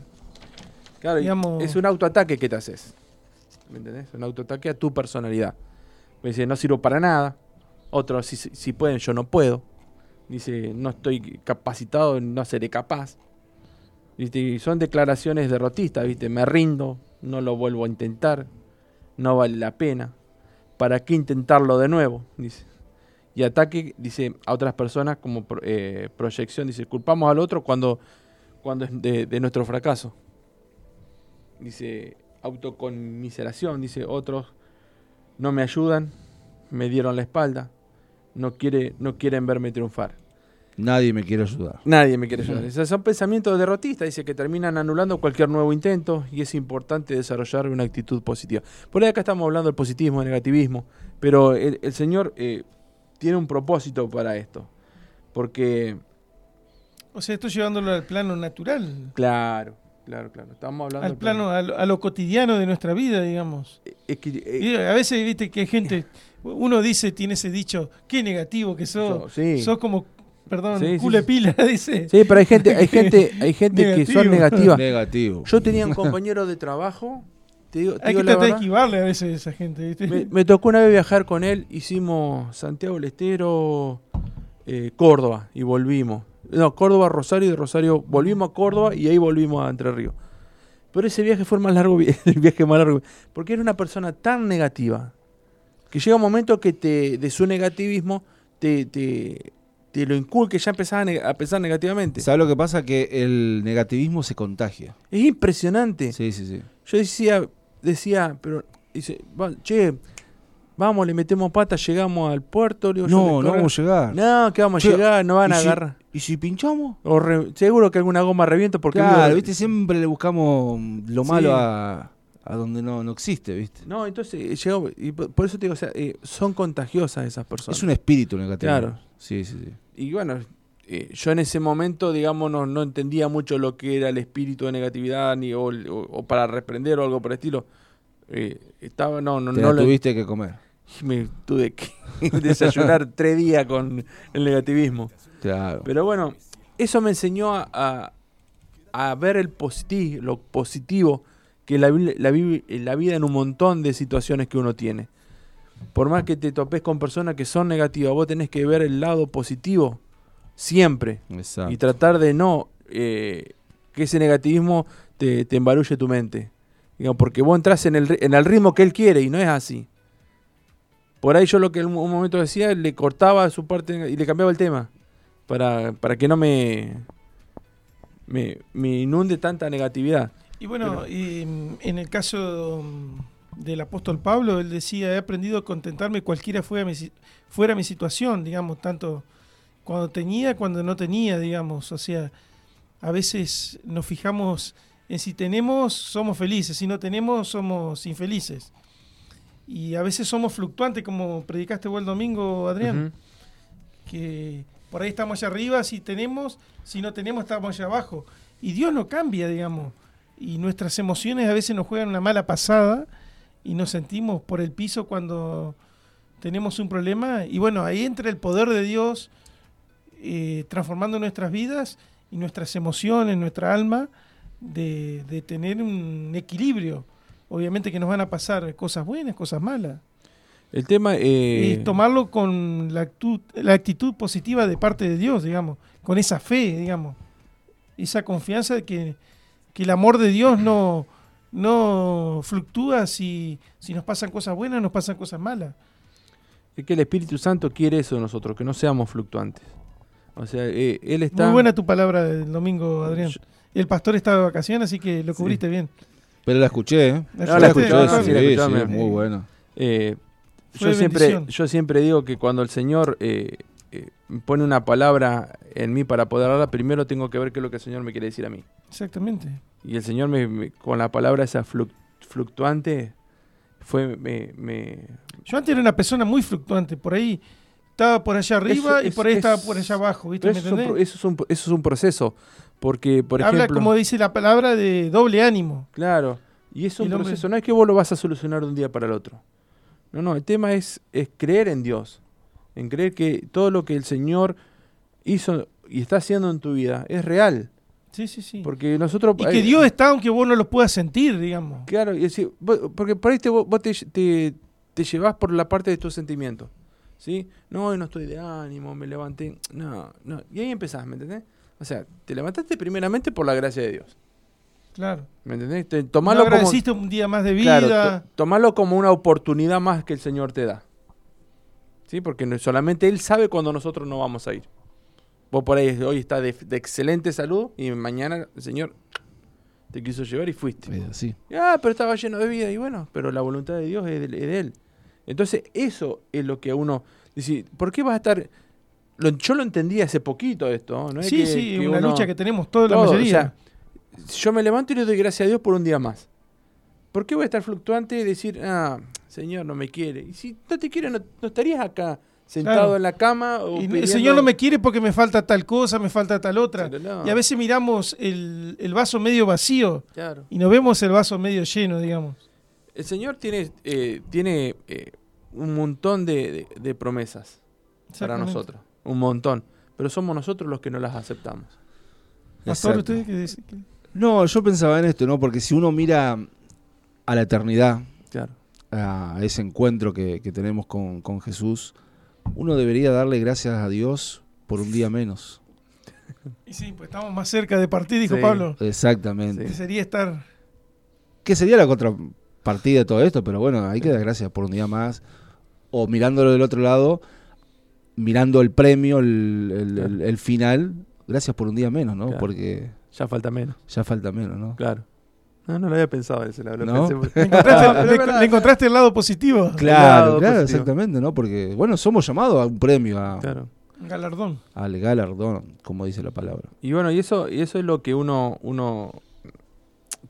Claro, Digamos- es un autoataque que te haces. ¿Me entendés? Un autoataque a tu personalidad. Me dice, no sirvo para nada. Otro, si, pueden, yo no puedo. Dice, no estoy capacitado, no seré capaz. ¿Viste? Y son declaraciones derrotistas, ¿viste? Me rindo, no lo vuelvo a intentar, no vale la pena. ¿Para qué intentarlo de nuevo? Dice. Y ataque, dice, a otras personas como eh, proyección, dice, culpamos al otro cuando, cuando es de, de nuestro fracaso. Dice, autoconmiseración, dice, otros no me ayudan, me dieron la espalda, no, quiere, no quieren verme triunfar. Nadie me quiere ayudar. Nadie me quiere ayudar. Esos son pensamientos derrotistas, dice que terminan anulando cualquier nuevo intento y es importante desarrollar una actitud positiva. Por ahí acá estamos hablando del positivismo, del negativismo, pero el, el Señor eh, tiene un propósito para esto. Porque, O sea, esto llevándolo al plano natural, claro, claro, claro, estamos hablando al plano, a lo, a lo cotidiano de nuestra vida, digamos. Es que, eh, Y a veces, viste, que hay gente, uno dice, tiene ese dicho, qué negativo que sos, Yo- sí. sos como, perdón, Sí, sí, culo de sí. pila, dice. Sí, pero hay gente, hay gente, hay gente que son negativas. Negativo. Yo tenía un compañero de trabajo, te digo, te Hay digo que tratar de esquivarle a veces a esa gente, ¿viste? me, me tocó una vez viajar con él, hicimos Santiago del Estero, eh, Córdoba y volvimos. No, Córdoba, Rosario de Rosario volvimos a Córdoba y ahí volvimos a Entre Ríos. Pero ese viaje fue el más largo, el viaje más largo, porque era una persona tan negativa que llega un momento que te, de su negativismo te, te, te lo inculque, ya empezaba a, pensar negativamente. ¿Sabes lo que pasa? Que el negativismo se contagia. Es impresionante. Sí, sí, sí. Yo decía, decía, pero dice, "Va- che, vamos, le metemos pata, llegamos al puerto. digo, No, no vamos a llegar. No, que vamos a llegar, no van ¿Y a agarrar. ¿Y si pinchamos? O re- seguro que alguna goma revienta porque claro, viste, siempre le buscamos lo Sí. malo a, a donde no, no existe, viste. No, entonces eh, llegó, y por por eso te digo, o sea, eh, son contagiosas esas personas. Es un espíritu negativo. Claro. Sí, sí, sí. Y bueno, eh, yo en ese momento, digamos, no, no entendía mucho lo que era el espíritu de negatividad ni o, o- o para reprender o algo por el estilo. Eh, estaba, no, no, Te no la lo- tuviste que comer. me tuve que desayunar tres días con el negativismo. Claro. Pero bueno, eso me enseñó a, a- a ver el positivo, lo positivo que la, la, la vida en un montón de situaciones que uno tiene. Por más que te topes con personas que son negativas, vos tenés que ver el lado positivo siempre Exacto. y tratar de no eh, que ese negativismo te, te embarulle tu mente. Digamos, porque vos entras en el, en el ritmo que él quiere y no es así. Por ahí yo lo que en un momento decía, le cortaba su parte y le cambiaba el tema. Para, para que no me, me, me inunde tanta negatividad. Y bueno, y, mm, en el caso mm, del apóstol Pablo, él decía, he aprendido a contentarme cualquiera fuera mi, fuera mi situación, digamos, tanto cuando tenía, cuando no tenía, digamos. O sea, a veces nos fijamos en si tenemos, somos felices, si no tenemos, somos infelices. Y a veces somos fluctuantes, como predicaste vos el domingo, Adrián, que por ahí estamos allá arriba, si tenemos, si no tenemos, estamos allá abajo. Y Dios no cambia, digamos. Y nuestras emociones a veces nos juegan una mala pasada y nos sentimos por el piso cuando tenemos un problema. Y bueno, ahí entra el poder de Dios eh, transformando nuestras vidas y nuestras emociones, nuestra alma, de, de tener un equilibrio. Obviamente que nos van a pasar cosas buenas, cosas malas. El tema... eh, Y tomarlo con la actitud, la actitud positiva de parte de Dios, digamos, con esa fe, digamos, esa confianza de que, que el amor de Dios no, no fluctúa si, si nos pasan cosas buenas, nos pasan cosas malas. es que el Espíritu Santo quiere eso de nosotros, que no seamos fluctuantes. O sea, eh, Él está... Muy buena tu palabra del domingo, Adrián. Yo- El pastor estaba de vacaciones, así que lo Sí. cubriste bien. Pero la escuché, ¿eh? ¿La No, la escuché, Ah, sí, la sí, escuché, sí, es muy bueno. Eh, yo, siempre, yo siempre digo que cuando el Señor eh, eh, pone una palabra en mí para poder hablar, primero tengo que ver qué es lo que el Señor me quiere decir a mí. Exactamente. Y el Señor me, me- con la palabra esa fluc- fluctuante fue me, me- Yo antes era una persona muy fluctuante, por ahí estaba por allá arriba Eso y es- por ahí es- estaba por allá abajo, ¿viste? pero ¿Me eso, es un, eso es un- eso es un proceso. Porque, por Habla, ejemplo. como dice la palabra, de doble ánimo. Claro. Y es un el hombre- proceso. No es que vos lo vas a solucionar de un día para el otro. No, no. El tema es, es creer en Dios. En creer que todo lo que el Señor hizo y está haciendo en tu vida es real. Sí, sí, sí. Porque nosotros. Y que eh, Dios está aunque vos no lo puedas sentir, digamos. Claro, y decir, vos- porque por ahí te, vos vos te, te, te llevas por la parte de tus sentimientos. ¿Sí? No, hoy no estoy de ánimo, me levanté. No, no. Y ahí empezás, ¿me entendés? O sea, te levantaste primeramente por la gracia de Dios. Claro. ¿Me entendés? Te, No tomalo como, un día más de vida. claro, to- tomalo como una oportunidad más que el Señor te da. ¿Sí? Porque solamente Él sabe cuando nosotros no vamos a ir. Vos por ahí hoy estás de, de excelente salud y mañana el Señor te quiso llevar y fuiste. Así. Ah, pero estaba lleno de vida y bueno, pero la voluntad de Dios es de, es de Él. Entonces, eso es lo que uno dice, ¿por qué vas a estar...? Lo- yo lo entendí hace poquito esto, ¿no? Es sí, que- sí, que una uno- lucha que tenemos toda la mayoría. o sea, yo me levanto y le doy gracias a Dios por un día más. ¿Por qué voy a estar fluctuante y decir, ah, Señor no me quiere? Y si no te quiere, no, no estarías acá sentado Claro. en la cama o Y el Señor no me quiere porque me falta tal cosa, me falta tal otra. No, Y a veces miramos el, el vaso medio vacío claro. y no vemos el vaso medio lleno, digamos. El Señor tiene, eh, tiene eh, un montón de, de- de promesas para nosotros. Un montón. Pero somos nosotros los que no las aceptamos. Pastor. ¿usted qué dice? No, yo pensaba en esto, ¿no? Porque si uno mira a la eternidad, Claro. a ese encuentro que, que tenemos con, con Jesús, uno debería darle gracias a Dios por un día menos. Y sí, pues estamos más cerca de partir, dijo Sí. Pablo. Exactamente. Que sería estar... ¿Qué sería la contrapartida de todo esto? Pero bueno, hay que dar gracias por un día más. O mirándolo del otro lado, mirando el premio, el, el- Claro. el- el final, gracias por un día menos, ¿no? Claro. Porque Ya falta menos. ya falta menos, ¿no? Claro. No, no lo había pensado ese, lo, lo ¿No? pensé por- Le encontraste, le- encontraste el lado positivo. Claro, lado claro, positivo. exactamente, ¿no? Porque, bueno, somos llamados a un premio, a, Claro. Un galardón. al galardón, como dice la palabra. Y bueno, y eso, y eso es lo que uno, uno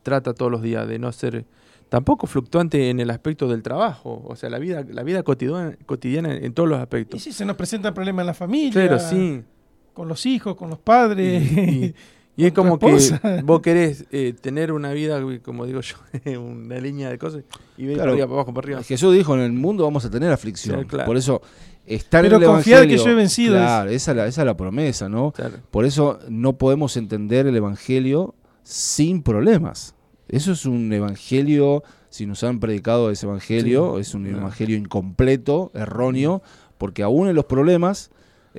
trata todos los días, de no ser tampoco fluctuante en el aspecto del trabajo. O sea, la vida, la vida cotidiana, cotidiana en todos los Y aspectos. sí, se nos presentan problemas en la familia, Pero sí. con los hijos, con los padres. Y, y- Y es como que vos querés eh, tener una vida, como digo yo, una línea de cosas y venir Claro. para abajo, para arriba. Jesús dijo, en el mundo vamos a tener aflicción. Sí, claro. Por eso, estar Pero en el confiad que yo he vencido, Claro, esa es, la, esa es la promesa, ¿no? Claro. Por eso no podemos entender el Evangelio sin problemas. Eso es un Evangelio, si nos han predicado ese Evangelio, es un. Evangelio incompleto, erróneo, porque aún en los problemas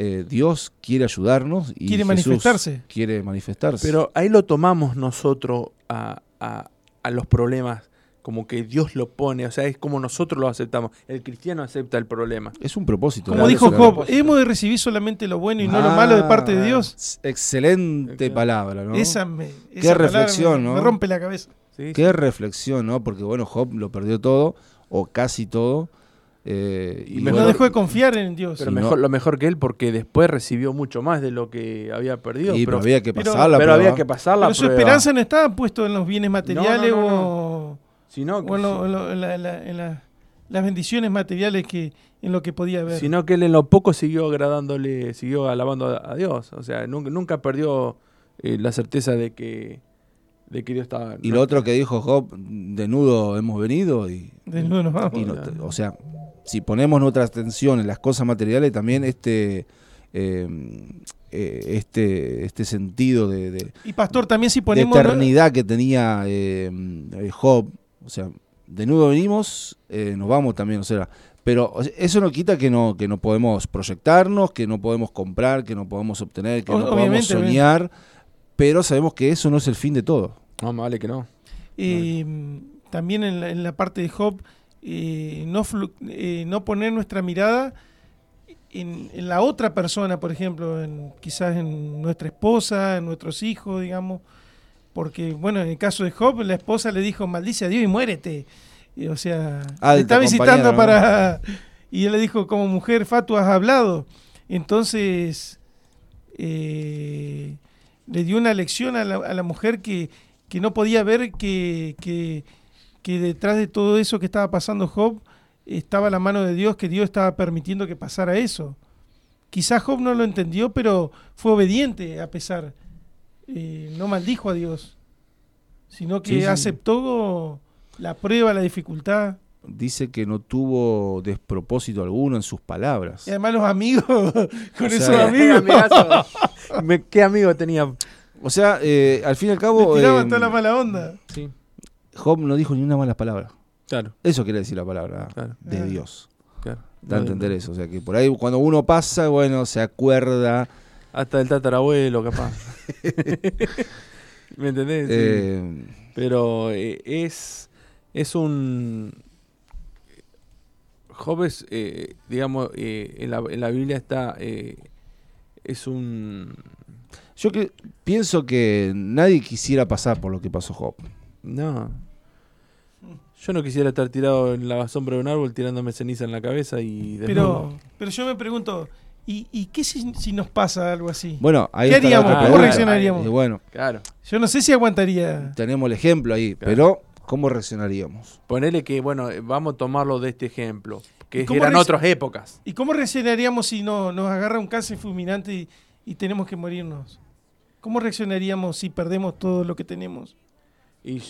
eh, Dios quiere ayudarnos y Quiere Jesús manifestarse. Quiere manifestarse. Pero ahí lo tomamos nosotros a, a- a los problemas, como que Dios lo pone, o sea, es como nosotros lo aceptamos. El cristiano acepta el problema. es un propósito. Como dijo Job, hemos de recibir solamente lo bueno y no lo malo de parte de Dios. Ah, Excelente palabra, ¿no? Esa me, Qué esa reflexión, me- ¿no? Me rompe la cabeza. ¿sí? Qué reflexión, ¿no? Porque bueno, Job lo perdió todo, o casi todo. Eh, y Y No dejó de confiar en Dios. Pero mejor, no. lo mejor que él, porque después recibió mucho más de lo que había perdido. y pero había que pero- pasar la pero prueba. había que pasar la Pero su prueba. esperanza no estaba puesta en los bienes materiales No, no, no, o, Sino, o en, lo- en lo- en la- en la- en la- las bendiciones materiales que en lo que podía haber. sino que él en lo poco siguió agradándole, siguió alabando a, a Dios. O sea, nunca, nunca perdió eh, la certeza de que, de que Dios estaba. Y lo otro que dijo Job, desnudo hemos venido y, Desnudo nos vamos. y no te- o sea, si ponemos nuestra atención en las cosas materiales, también este eh, eh, este este sentido de, de- Y pastor, también si ponemos... eternidad que tenía eh, eh, Job, o sea, desnudo venimos, eh, nos vamos también, o sea, pero eso no quita que no que no podemos proyectarnos, que no podemos comprar, que no podemos obtener, que O- no podemos obviamente. Pero sabemos que eso no es el fin de todo. No, más vale que no. Eh, también en la, en la parte de Job, eh, no, flu- eh, no poner nuestra mirada en, en la otra persona, por ejemplo, en, quizás en nuestra esposa, en nuestros hijos, digamos, porque, bueno, en el caso de Job, la esposa le dijo, maldice a Dios y muérete. Y, o sea, Alta le está visitando para... Y él le dijo, como mujer, Fatu, has hablado. Entonces, eh, le dio una lección a la, a la mujer que, que no podía ver que, que, que detrás de todo eso que estaba pasando Job estaba la mano de Dios, que Dios estaba permitiendo que pasara eso. Quizás Job no lo entendió, pero fue obediente a pesar. Eh, no maldijo a Dios, sino que Sí, sí. aceptó la prueba, la dificultad. Dice que no tuvo despropósito alguno en sus palabras. Y además los amigos, con O esos sea, amigos. Me- ¿Qué amigo tenía? O sea, eh, al fin y al le cabo, tiraban eh, toda la mala onda. Sí, Job no dijo ni una mala palabra. claro, Eso quiere decir la palabra claro, de Ah. Dios. claro. Da a entender eso. O sea, que por ahí cuando uno pasa, bueno, se acuerda. Hasta el tatarabuelo, capaz. ¿Me entendés? Sí. eh, Pero eh, es, es un... Job es, eh, digamos, eh, en, la, en la Biblia está... eh, es un... yo que pienso que nadie quisiera pasar por lo que pasó Job. No. Yo no quisiera estar tirado en la sombra de un árbol tirándome ceniza en la cabeza y... Pero, pero yo me pregunto, ¿y, y qué si, si nos pasa algo así? Bueno, ahí ¿Qué haríamos? ¿Cómo reaccionaríamos? Y bueno, Claro. Yo no sé si aguantaría. tenemos el ejemplo ahí, Claro. pero ¿cómo reaccionaríamos? Ponele que, bueno, eh, vamos a tomarlo de este ejemplo. Que ¿Y cómo eran otras épocas. ¿Y cómo reaccionaríamos si no, nos agarra un cáncer fulminante y, y tenemos que morirnos? ¿Cómo reaccionaríamos si perdemos todo lo que tenemos? Y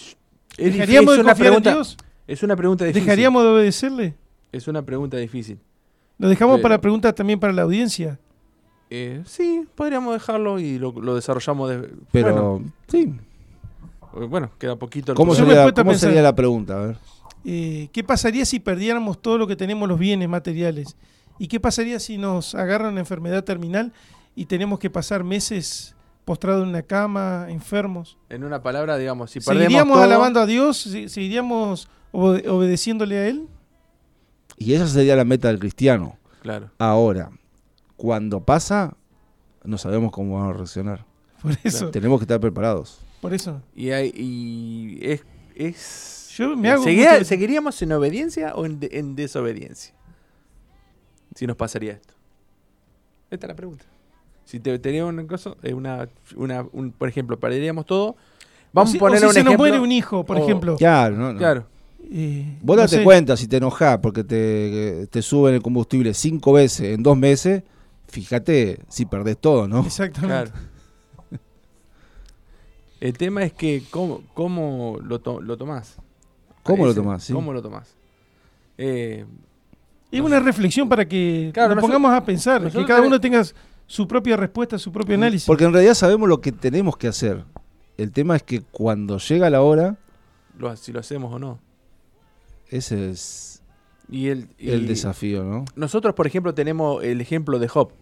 ¿Dejaríamos de confiar en pregunta, Dios? Es una pregunta difícil. ¿Dejaríamos de obedecerle? Es una pregunta difícil. Lo dejamos Pero- para preguntas también para la audiencia. Eh, sí, podríamos dejarlo y lo, lo desarrollamos. De, Pero, sí. bueno, eh, bueno, queda poquito. el ¿Cómo, sería, cómo pensar- sería la pregunta? A ver. Eh, ¿Qué pasaría si perdiéramos todo lo que tenemos, los bienes materiales? ¿Y qué pasaría si nos agarra una enfermedad terminal y tenemos que pasar meses postrados en una cama, enfermos? En una palabra, digamos, si perdemos ¿Seguiríamos todo, alabando a Dios? ¿Se- ¿Seguiríamos obede- obedeciéndole a Él? Y esa sería la meta del cristiano. Claro. Ahora, cuando pasa, no sabemos cómo vamos a reaccionar. Por eso, Tenemos que estar preparados. Por eso. Y, hay, y es... es Yo me hago ¿Seguiría- mucho- ¿Seguiríamos en obediencia o en, de- en desobediencia? Si nos pasaría esto. Esta es la pregunta. Si te tenía una cosa, eh, una, una, un- por ejemplo, perderíamos todo. Vamos o si, a poner o si un se nos ejemplo. muere un hijo, por o- ejemplo. Claro, no, no. Claro. eh, Vos no date sé, cuenta si te enojás porque te, te suben el combustible cinco veces en dos meses, fíjate si perdés todo, ¿no? Exactamente. Claro. El tema es que cómo, cómo lo, to- lo tomás. ¿Cómo lo tomás? Sí. ¿Cómo lo tomás? Eh, Es una reflexión para que Claro, nos nosotros- pongamos a pensar, que cada uno tenga su propia respuesta, su propio análisis. Porque en realidad sabemos lo que tenemos que hacer. El tema es que cuando llega la hora, lo- si lo hacemos o no. ese es Y el, y el desafío, ¿no? Nosotros, por ejemplo, tenemos el ejemplo de Job.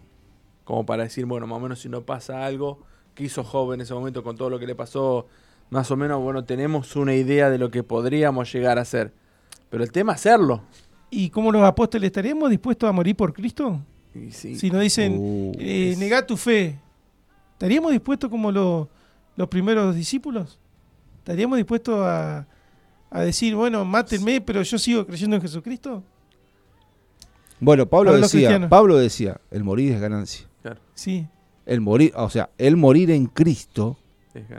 Como para decir, bueno, más o menos si no pasa algo, ¿qué hizo Job en ese momento con todo lo que le pasó? Más o menos, bueno, tenemos una idea de lo que podríamos llegar a hacer. Pero el tema es hacerlo. ¿Y cómo los apóstoles estaríamos dispuestos a morir por Cristo? Sí, Si nos dicen, Uh, eh, es- negá tu fe, ¿estaríamos dispuestos como lo- los primeros discípulos? ¿Estaríamos dispuestos a, a decir, bueno, mátenme, pero yo sigo creyendo en Jesucristo? Bueno, Pablo los decía. Pablo decía, el morir es ganancia. claro, Sí. El morir, o sea, el morir en Cristo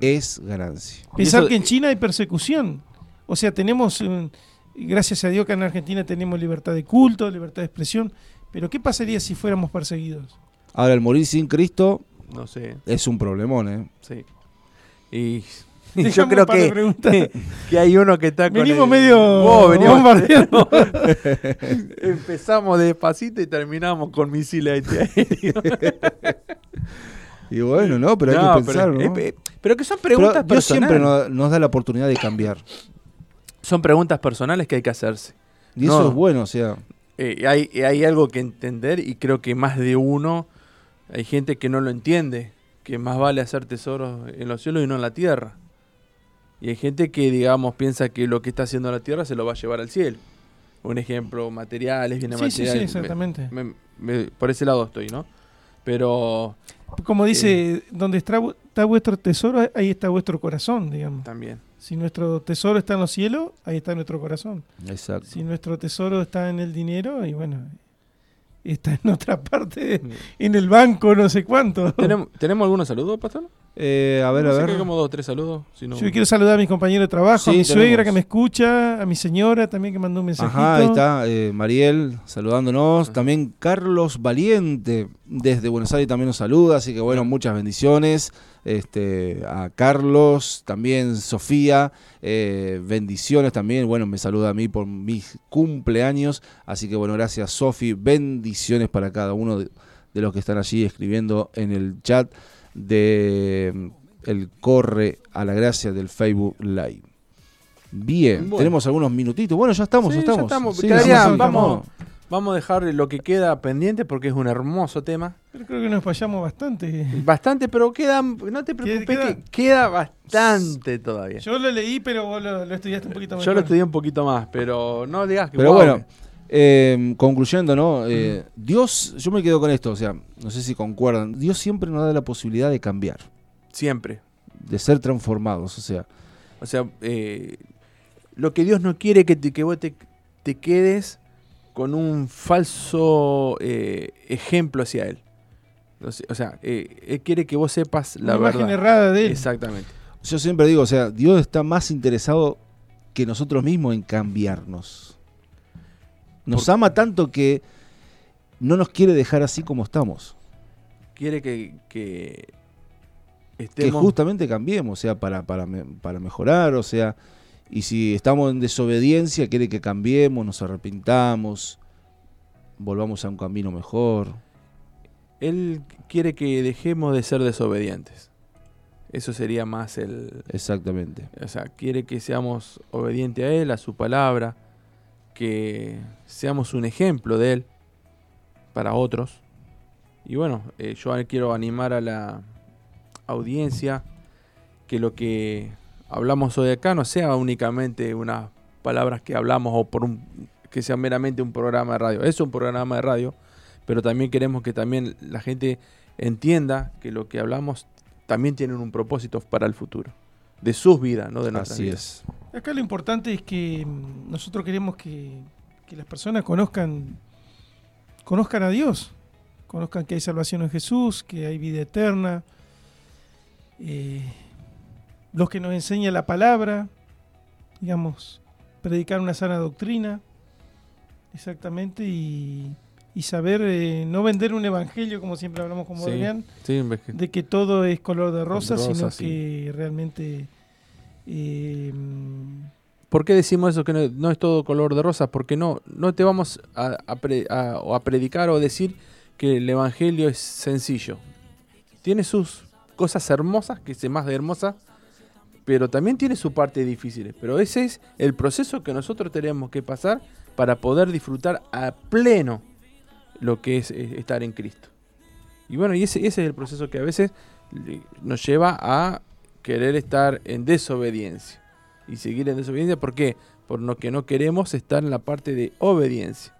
es es ganancia. Y Pensar que en China hay persecución. O sea, tenemos, un- gracias a Dios que en Argentina tenemos libertad de culto, libertad de expresión. Pero ¿qué pasaría si fuéramos perseguidos? Ahora, el morir sin Cristo No sé, es un problemón, ¿eh? sí. Y, y yo creo que, preguntas. que hay uno que está con Venimos el- medio Vos, venimos- bombardeados. Empezamos despacito y terminamos con misiles. Y bueno, no, pero hay que pensar, pero, ¿no? eh, pero que son Pero preguntas Dios siempre nos, nos da la oportunidad de cambiar. Son preguntas personales que hay que hacerse. Y eso No. es bueno, o sea, Eh, hay, hay algo que entender y creo que más de uno, hay gente que no lo entiende, que más vale hacer tesoros en los cielos y no en la tierra. Y hay gente que, digamos, piensa que lo que está haciendo la tierra se lo va a llevar al cielo. Un ejemplo, materiales, bienes Sí, sí, sí, materiales. exactamente. Me- me- me- por ese lado estoy, ¿no? Pero Como dice, donde está, vu- está vuestro tesoro, ahí está vuestro corazón, digamos. también. Si nuestro tesoro está en los cielos, ahí está nuestro corazón. exacto. Si nuestro tesoro está en el dinero, y bueno, está en otra parte, en el banco, no sé cuánto. ¿Tenemos, ¿Tenemos algunos saludos, Pastor? Eh, a ver, No a ver. que como dos tres saludos. si no- Yo quiero saludar a mis compañeros de trabajo, Sí, a mi suegra tenemos. que me escucha, a mi señora también que mandó un mensajito. Ajá, ahí está eh, Mariel saludándonos. También Carlos Valiente desde Buenos Aires también nos saluda. Así que bueno, muchas bendiciones. Este, a Carlos, también Sofía, eh, bendiciones también. Bueno, me saluda a mí por mis cumpleaños. Así que bueno, gracias Sofi. Bendiciones para cada uno de, de los que están allí escribiendo en el chat de mm, el Corre a la Gracia del Facebook Live. Bien, Bueno. tenemos algunos minutitos. Bueno, ya estamos, Sí, ya ya estamos. estamos. Sí, Quedaría- vamos, estamos. vamos a dejar lo que queda pendiente porque es un hermoso tema. Pero creo que nos fallamos bastante. Bastante, pero queda, no te preocupes, queda? que queda bastante todavía. Yo, Yo lo leí, pero vos lo, lo estudiaste un poquito más. lo estudié un poquito más, pero no digas que Pero bueno, eh, concluyendo, ¿no? Eh, Dios, yo me quedo con esto, o sea, no sé si concuerdan. Dios siempre nos da la posibilidad de cambiar, siempre. de ser transformados, o sea, O sea, eh, lo que Dios no quiere que, te, que vos te, te quedes con un falso eh, ejemplo hacia Él. O sea- eh, Él quiere que vos sepas la Una imagen verdad. errada de él. Exactamente. yo siempre digo, o sea, Dios está más interesado que nosotros mismos en cambiarnos. Nos Por- ama tanto que no nos quiere dejar así como estamos. Quiere que, que que estemos... justamente cambiemos, o sea, para, para, para mejorar, o sea, y si estamos en desobediencia, quiere que cambiemos, nos arrepintamos, volvamos a un camino mejor. Él quiere que dejemos de ser desobedientes. Eso sería más el... Exactamente. O sea, quiere que seamos obedientes a Él, a su palabra, que seamos un ejemplo de Él para otros. Y bueno, eh, yo quiero animar a la audiencia que lo que hablamos hoy acá no sea únicamente unas palabras que hablamos o por un que sea meramente un programa de radio. Es un programa de radio, pero también queremos que también la gente entienda que lo que hablamos también tiene un propósito para el futuro, de sus vidas, no de nuestras Así vidas. es. Acá lo importante es que mm, nosotros queremos que, que las personas conozcan, conozcan a Dios, conozcan que hay salvación en Jesús, que hay vida eterna, eh, los que nos enseña la palabra, digamos, predicar una sana doctrina, exactamente, y y saber eh, no vender un evangelio, como siempre hablamos con. Adrián, Sí, de que todo es color de rosa, rosa, sino sí. que realmente eh, ¿Por qué decimos eso que no, es todo color de rosa? Porque no, no te vamos a, a predicar o decir que el evangelio es sencillo. Tiene sus cosas hermosas, que es más de hermosa, pero también tiene su parte difícil. Pero ese es el proceso que nosotros tenemos que pasar para poder disfrutar a pleno lo que es eh, estar en Cristo. Y bueno, y ese, es el proceso que a veces nos lleva a querer estar en desobediencia. Y seguir en desobediencia, ¿por qué? Por lo que no queremos estar en la parte de obediencia.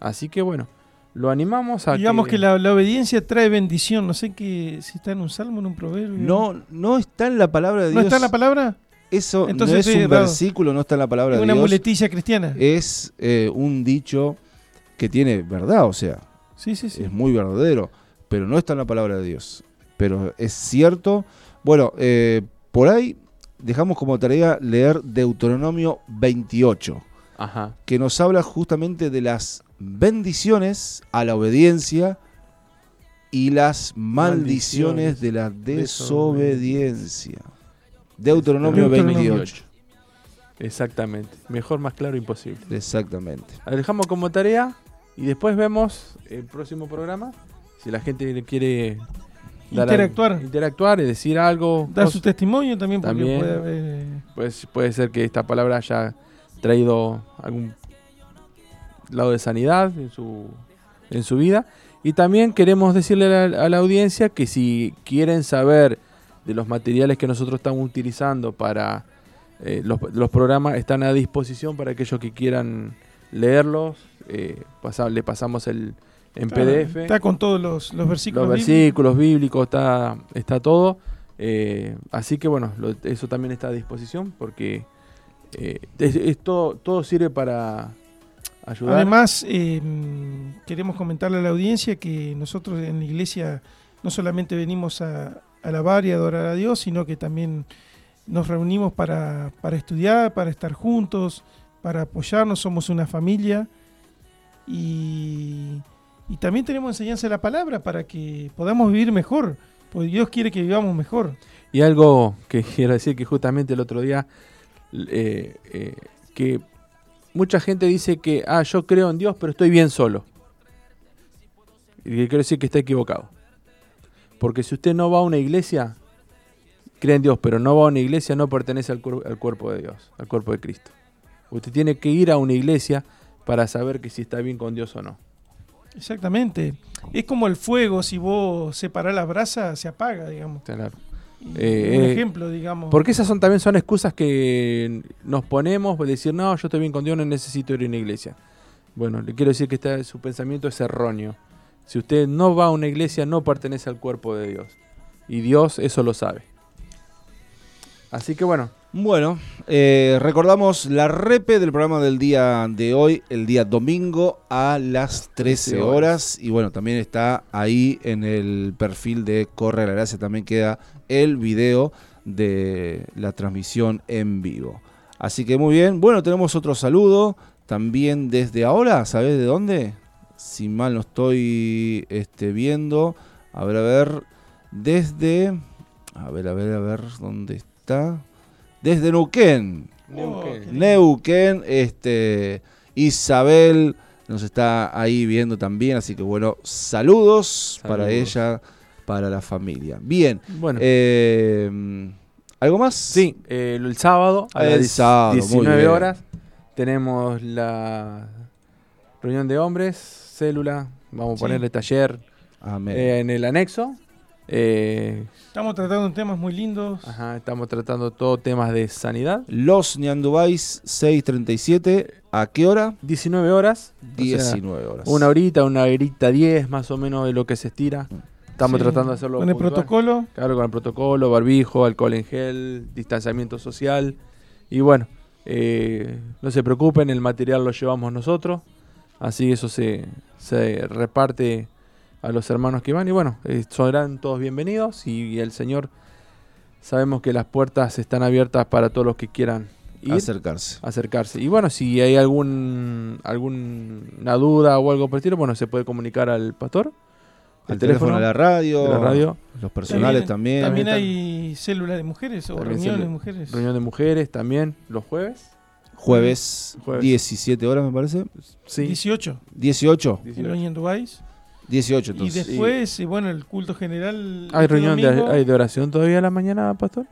Así que bueno, lo animamos a digamos que, la, la obediencia trae bendición. No sé que si está en un salmo, en un proverbio. No, no está en la palabra de Dios. ¿No está en la palabra? Eso Entonces no es un errado. versículo, no está en la palabra Es de una Dios. muletilla cristiana. Es eh, un dicho que tiene verdad, o sea, sí, sí, sí. es muy verdadero, pero no está en la palabra de Dios. Pero es cierto. Bueno, eh, por ahí dejamos como tarea leer Deuteronomio 28, Ajá. que nos habla justamente de las bendiciones a la obediencia y las maldiciones Maldiciones. de la desobediencia. Deuteronomio Deuteronomio 28. Exactamente. Mejor, más claro, imposible. Exactamente. La dejamos como tarea y después vemos el próximo programa. Si la gente quiere dar Interactuar. al- interactuar y decir algo, Da cos- su testimonio también, porque También. puede haber. pues puede ser que esta palabra haya traído algún lado de sanidad en su, en su vida. Y también queremos decirle a la, a la audiencia que si quieren saber de los materiales que nosotros estamos utilizando para eh, los, los programas, están a disposición para aquellos que quieran leerlos. Eh, pasa- le pasamos el en Claro, PDF Está con todos los, los versículos. los versículos bíblicos, está, está todo. Eh, así que bueno, lo- eso también está a disposición porque eh, es- es todo, todo sirve para ayudar. Además, eh, queremos comentarle a la audiencia que nosotros en la iglesia no solamente venimos a alabar y adorar a Dios, sino que también nos reunimos para, para estudiar, para estar juntos, para apoyarnos, somos una familia y, y también tenemos enseñanza de la palabra para que podamos vivir mejor, porque Dios quiere que vivamos mejor. Y algo que quiero decir que justamente el otro día, eh, eh, que mucha gente dice que, ah, yo creo en Dios, pero estoy bien solo. Y quiero decir que está equivocado. Porque si usted no va a una iglesia, cree en Dios, pero no va a una iglesia, no pertenece al, al cuerpo de Dios, al cuerpo de Cristo. Usted tiene que ir a una iglesia para saber que si está bien con Dios o no. Exactamente. Es como el fuego, si vos separás la brasa, se apaga, digamos. Claro. Eh, un eh, ejemplo, digamos. Porque esas son también son excusas que nos ponemos de decir, no, yo estoy bien con Dios, no necesito ir a una iglesia. Bueno, le quiero decir que está, su pensamiento es erróneo. Si usted no va a una iglesia, no pertenece al cuerpo de Dios. Y Dios eso lo sabe. Así que bueno, Bueno, eh, recordamos la repe del programa del día de hoy, el día domingo a las 13 13 horas. horas. Y bueno, también está ahí en el perfil de Corre la Gracia, también queda el video de la transmisión en vivo. Así que muy bien, bueno, tenemos otro saludo también desde ahora, ¿sabes de dónde? Si mal no estoy este, viendo, a ver, a ver, desde, a ver, a ver, a ver, ¿dónde está? Desde Neuquén. Neuquén, este, Isabel nos está ahí viendo también, así que bueno, saludos, para ella, para la familia. Bien, bueno. eh, ¿algo más? sí, eh, el sábado a El las sábado, muy 19 bien. horas tenemos la reunión de hombres, célula, vamos a Sí. ponerle taller eh, en el anexo. Eh, Estamos tratando temas muy lindos. Ajá, estamos tratando todo temas de sanidad. Los Ñandubais 637, ¿a qué hora? 19 horas. o sea, 19 horas. una horita, una horita 10 más o menos de lo que se estira. Estamos Sí, tratando de hacerlo Con el protocolo. Claro, con el protocolo, barbijo, alcohol en gel, distanciamiento social. Y bueno, eh, no se preocupen, el material lo llevamos nosotros. Así eso se, se reparte a los hermanos que van. Y bueno, eh, serán todos bienvenidos. Y, el Señor, sabemos que las puertas están abiertas para todos los que quieran ir, Acercarse. acercarse. Y bueno, si hay algún alguna duda o algo por el estilo, bueno, se puede comunicar al pastor. El teléfono de la radio. de la radio, Los personales también. También También hay célula de mujeres o También reuniones de mujeres. reunión de mujeres también, los jueves. Jueves, Jueves. 17 horas, me parece. Sí. 18 18. en 18. Oña en Dubái. 18 Y entonces. después, eh, bueno, el culto general. ¿Hay este reunión de, hay de oración todavía a la mañana, pastor?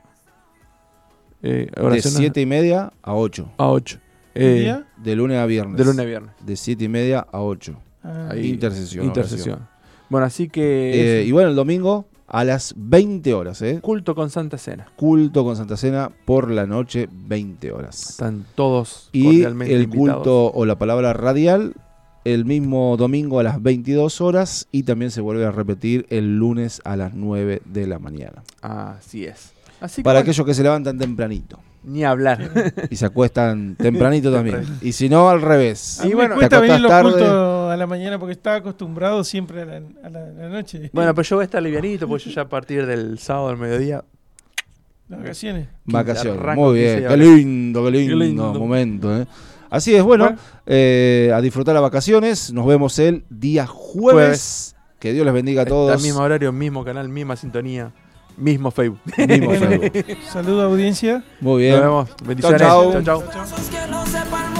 Eh, de oración a- 7 y media a 8. a 8. ¿el día? De lunes a viernes. de lunes a viernes. De 7 y media a 8. Ah, Ahí. Intercesión. Intercesión. oración. Bueno, así que Eh, y bueno, el domingo a las 20 horas, ¿eh? culto con Santa Cena. Culto con Santa Cena por la noche, 20 horas. Están todos Y cordialmente el invitados. culto o la palabra radial el mismo domingo a las 22 horas y también se vuelve a repetir el lunes a las 9 de la mañana. Así es. Así que Para bueno, aquellos que se levantan tempranito ni hablar. y se acuestan tempranito también. Y si no, al revés. Y bueno, me cuesta te venir los acostás tarde. a la mañana porque estaba acostumbrado siempre a la, a la- a la noche. bueno, pero yo voy a estar livianito porque yo ya a partir del sábado al mediodía. Vacaciones. Vacaciones. Muy 15 bien. Qué lindo, qué lindo, Qué lindo. momento. ¿eh? Así es, bueno, Bueno. eh, a disfrutar las vacaciones. Nos vemos el día jueves. Jueves. Que Dios les bendiga a Al todos. mismo horario, mismo canal, misma sintonía, mismo Facebook. Mismo Facebook. Saludo audiencia. Muy bien. Nos vemos. Bendiciones. chau. chau. chau. Cosas